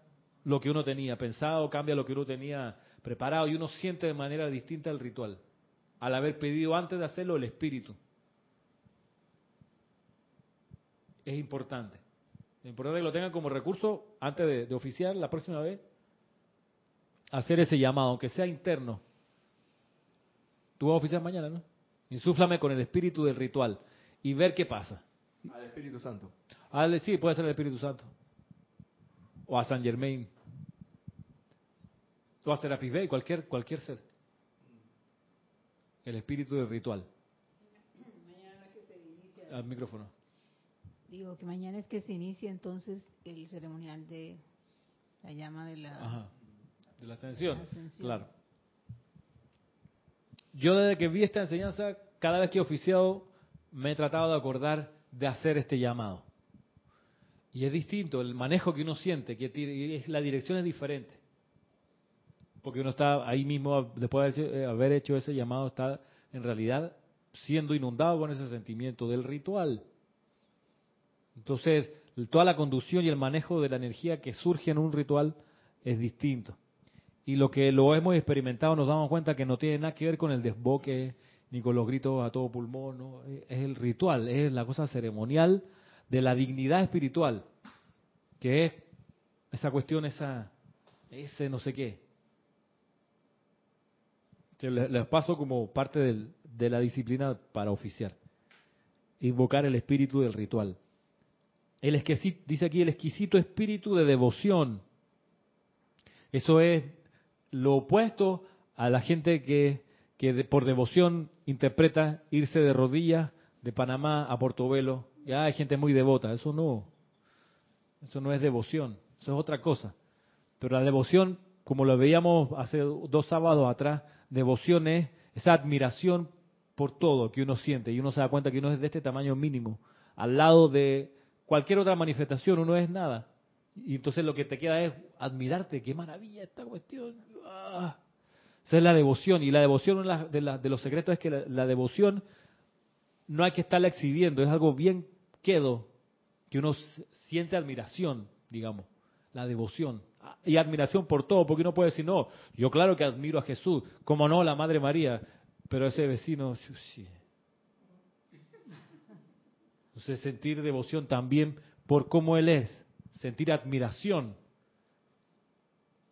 lo que uno tenía pensado, cambia lo que uno tenía preparado y uno siente de manera distinta el ritual, al haber pedido antes de hacerlo el espíritu. Es importante. Es importante que lo tengan como recurso antes de, de oficiar la próxima vez hacer ese llamado, aunque sea interno. Tú vas a oficiar mañana, ¿no? Insúflame con el espíritu del ritual y ver qué pasa. Al Espíritu Santo. sí, puede ser el Espíritu Santo. O a San Germain. O a Serapis Bay, cualquier, cualquier ser. El espíritu del ritual. Mañana que se inicia. Al micrófono. Digo que mañana es que se inicia entonces el ceremonial de la llama de la Ajá. De la ascensión. Claro. Yo desde que vi esta enseñanza, cada vez que he oficiado, me he tratado de acordar de hacer este llamado. Y es distinto, el manejo que uno siente, que la dirección es diferente. Porque uno está ahí mismo, después de haber hecho ese llamado, está en realidad siendo inundado con ese sentimiento del ritual. Entonces, toda la conducción y el manejo de la energía que surge en un ritual es distinto y lo que lo hemos experimentado nos damos cuenta que no tiene nada que ver con el desboque ni con los gritos a todo pulmón, ¿no? es el ritual, es la cosa ceremonial de la dignidad espiritual, que es esa cuestión, esa, ese no sé qué. Que les paso como parte de la disciplina para oficiar. Invocar el espíritu del ritual. El exquisito, dice aquí el exquisito espíritu de devoción. Eso es lo opuesto a la gente que, que por devoción interpreta irse de rodillas de Panamá a Portobelo. Ya hay gente muy devota, eso no, eso no es devoción, eso es otra cosa. Pero la devoción, como lo veíamos hace dos sábados atrás, devoción es esa admiración por todo que uno siente y uno se da cuenta que uno es de este tamaño mínimo. Al lado de cualquier otra manifestación uno es nada. Y entonces lo que te queda es admirarte, qué maravilla esta cuestión. Ah. Esa es la devoción. Y la devoción, de, los secretos es que la, devoción no hay que estarla exhibiendo, es algo bien quedo. que uno siente admiración, digamos, la devoción y admiración por todo, porque uno puede decir, no, yo claro que admiro a Jesús, como no, la Madre María, pero ese vecino. Entonces sentir devoción también por cómo Él es, sentir admiración.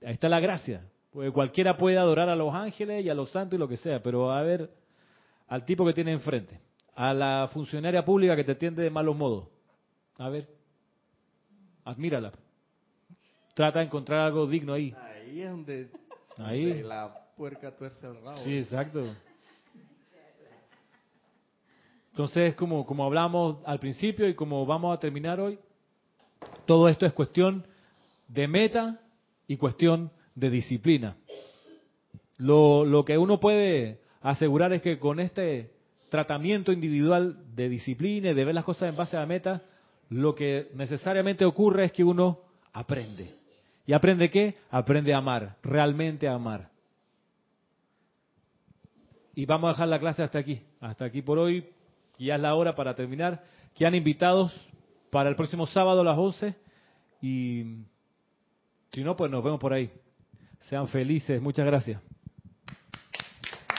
Ahí está la gracia, porque cualquiera puede adorar a los ángeles y a los santos y lo que sea, pero a ver al tipo que tiene enfrente, a la funcionaria pública que te atiende de malos modos, a ver, admírala. Trata de encontrar algo digno ahí. Ahí es donde, ahí. la puerca tuerce el rabo. Sí, exacto. Entonces, como, hablamos al principio y como vamos a terminar hoy, todo esto es cuestión de meta y cuestión de disciplina. Lo, lo que uno puede asegurar es que con este tratamiento individual de disciplina y de ver las cosas en base a la meta, lo que necesariamente ocurre es que uno aprende. ¿Y aprende qué? Aprende a amar, realmente a amar. Y vamos a dejar la clase hasta aquí, hasta aquí por hoy, ya es la hora para terminar. Que han invitados para el próximo sábado a las 11 y si no, pues nos vemos por ahí. Sean felices, muchas gracias.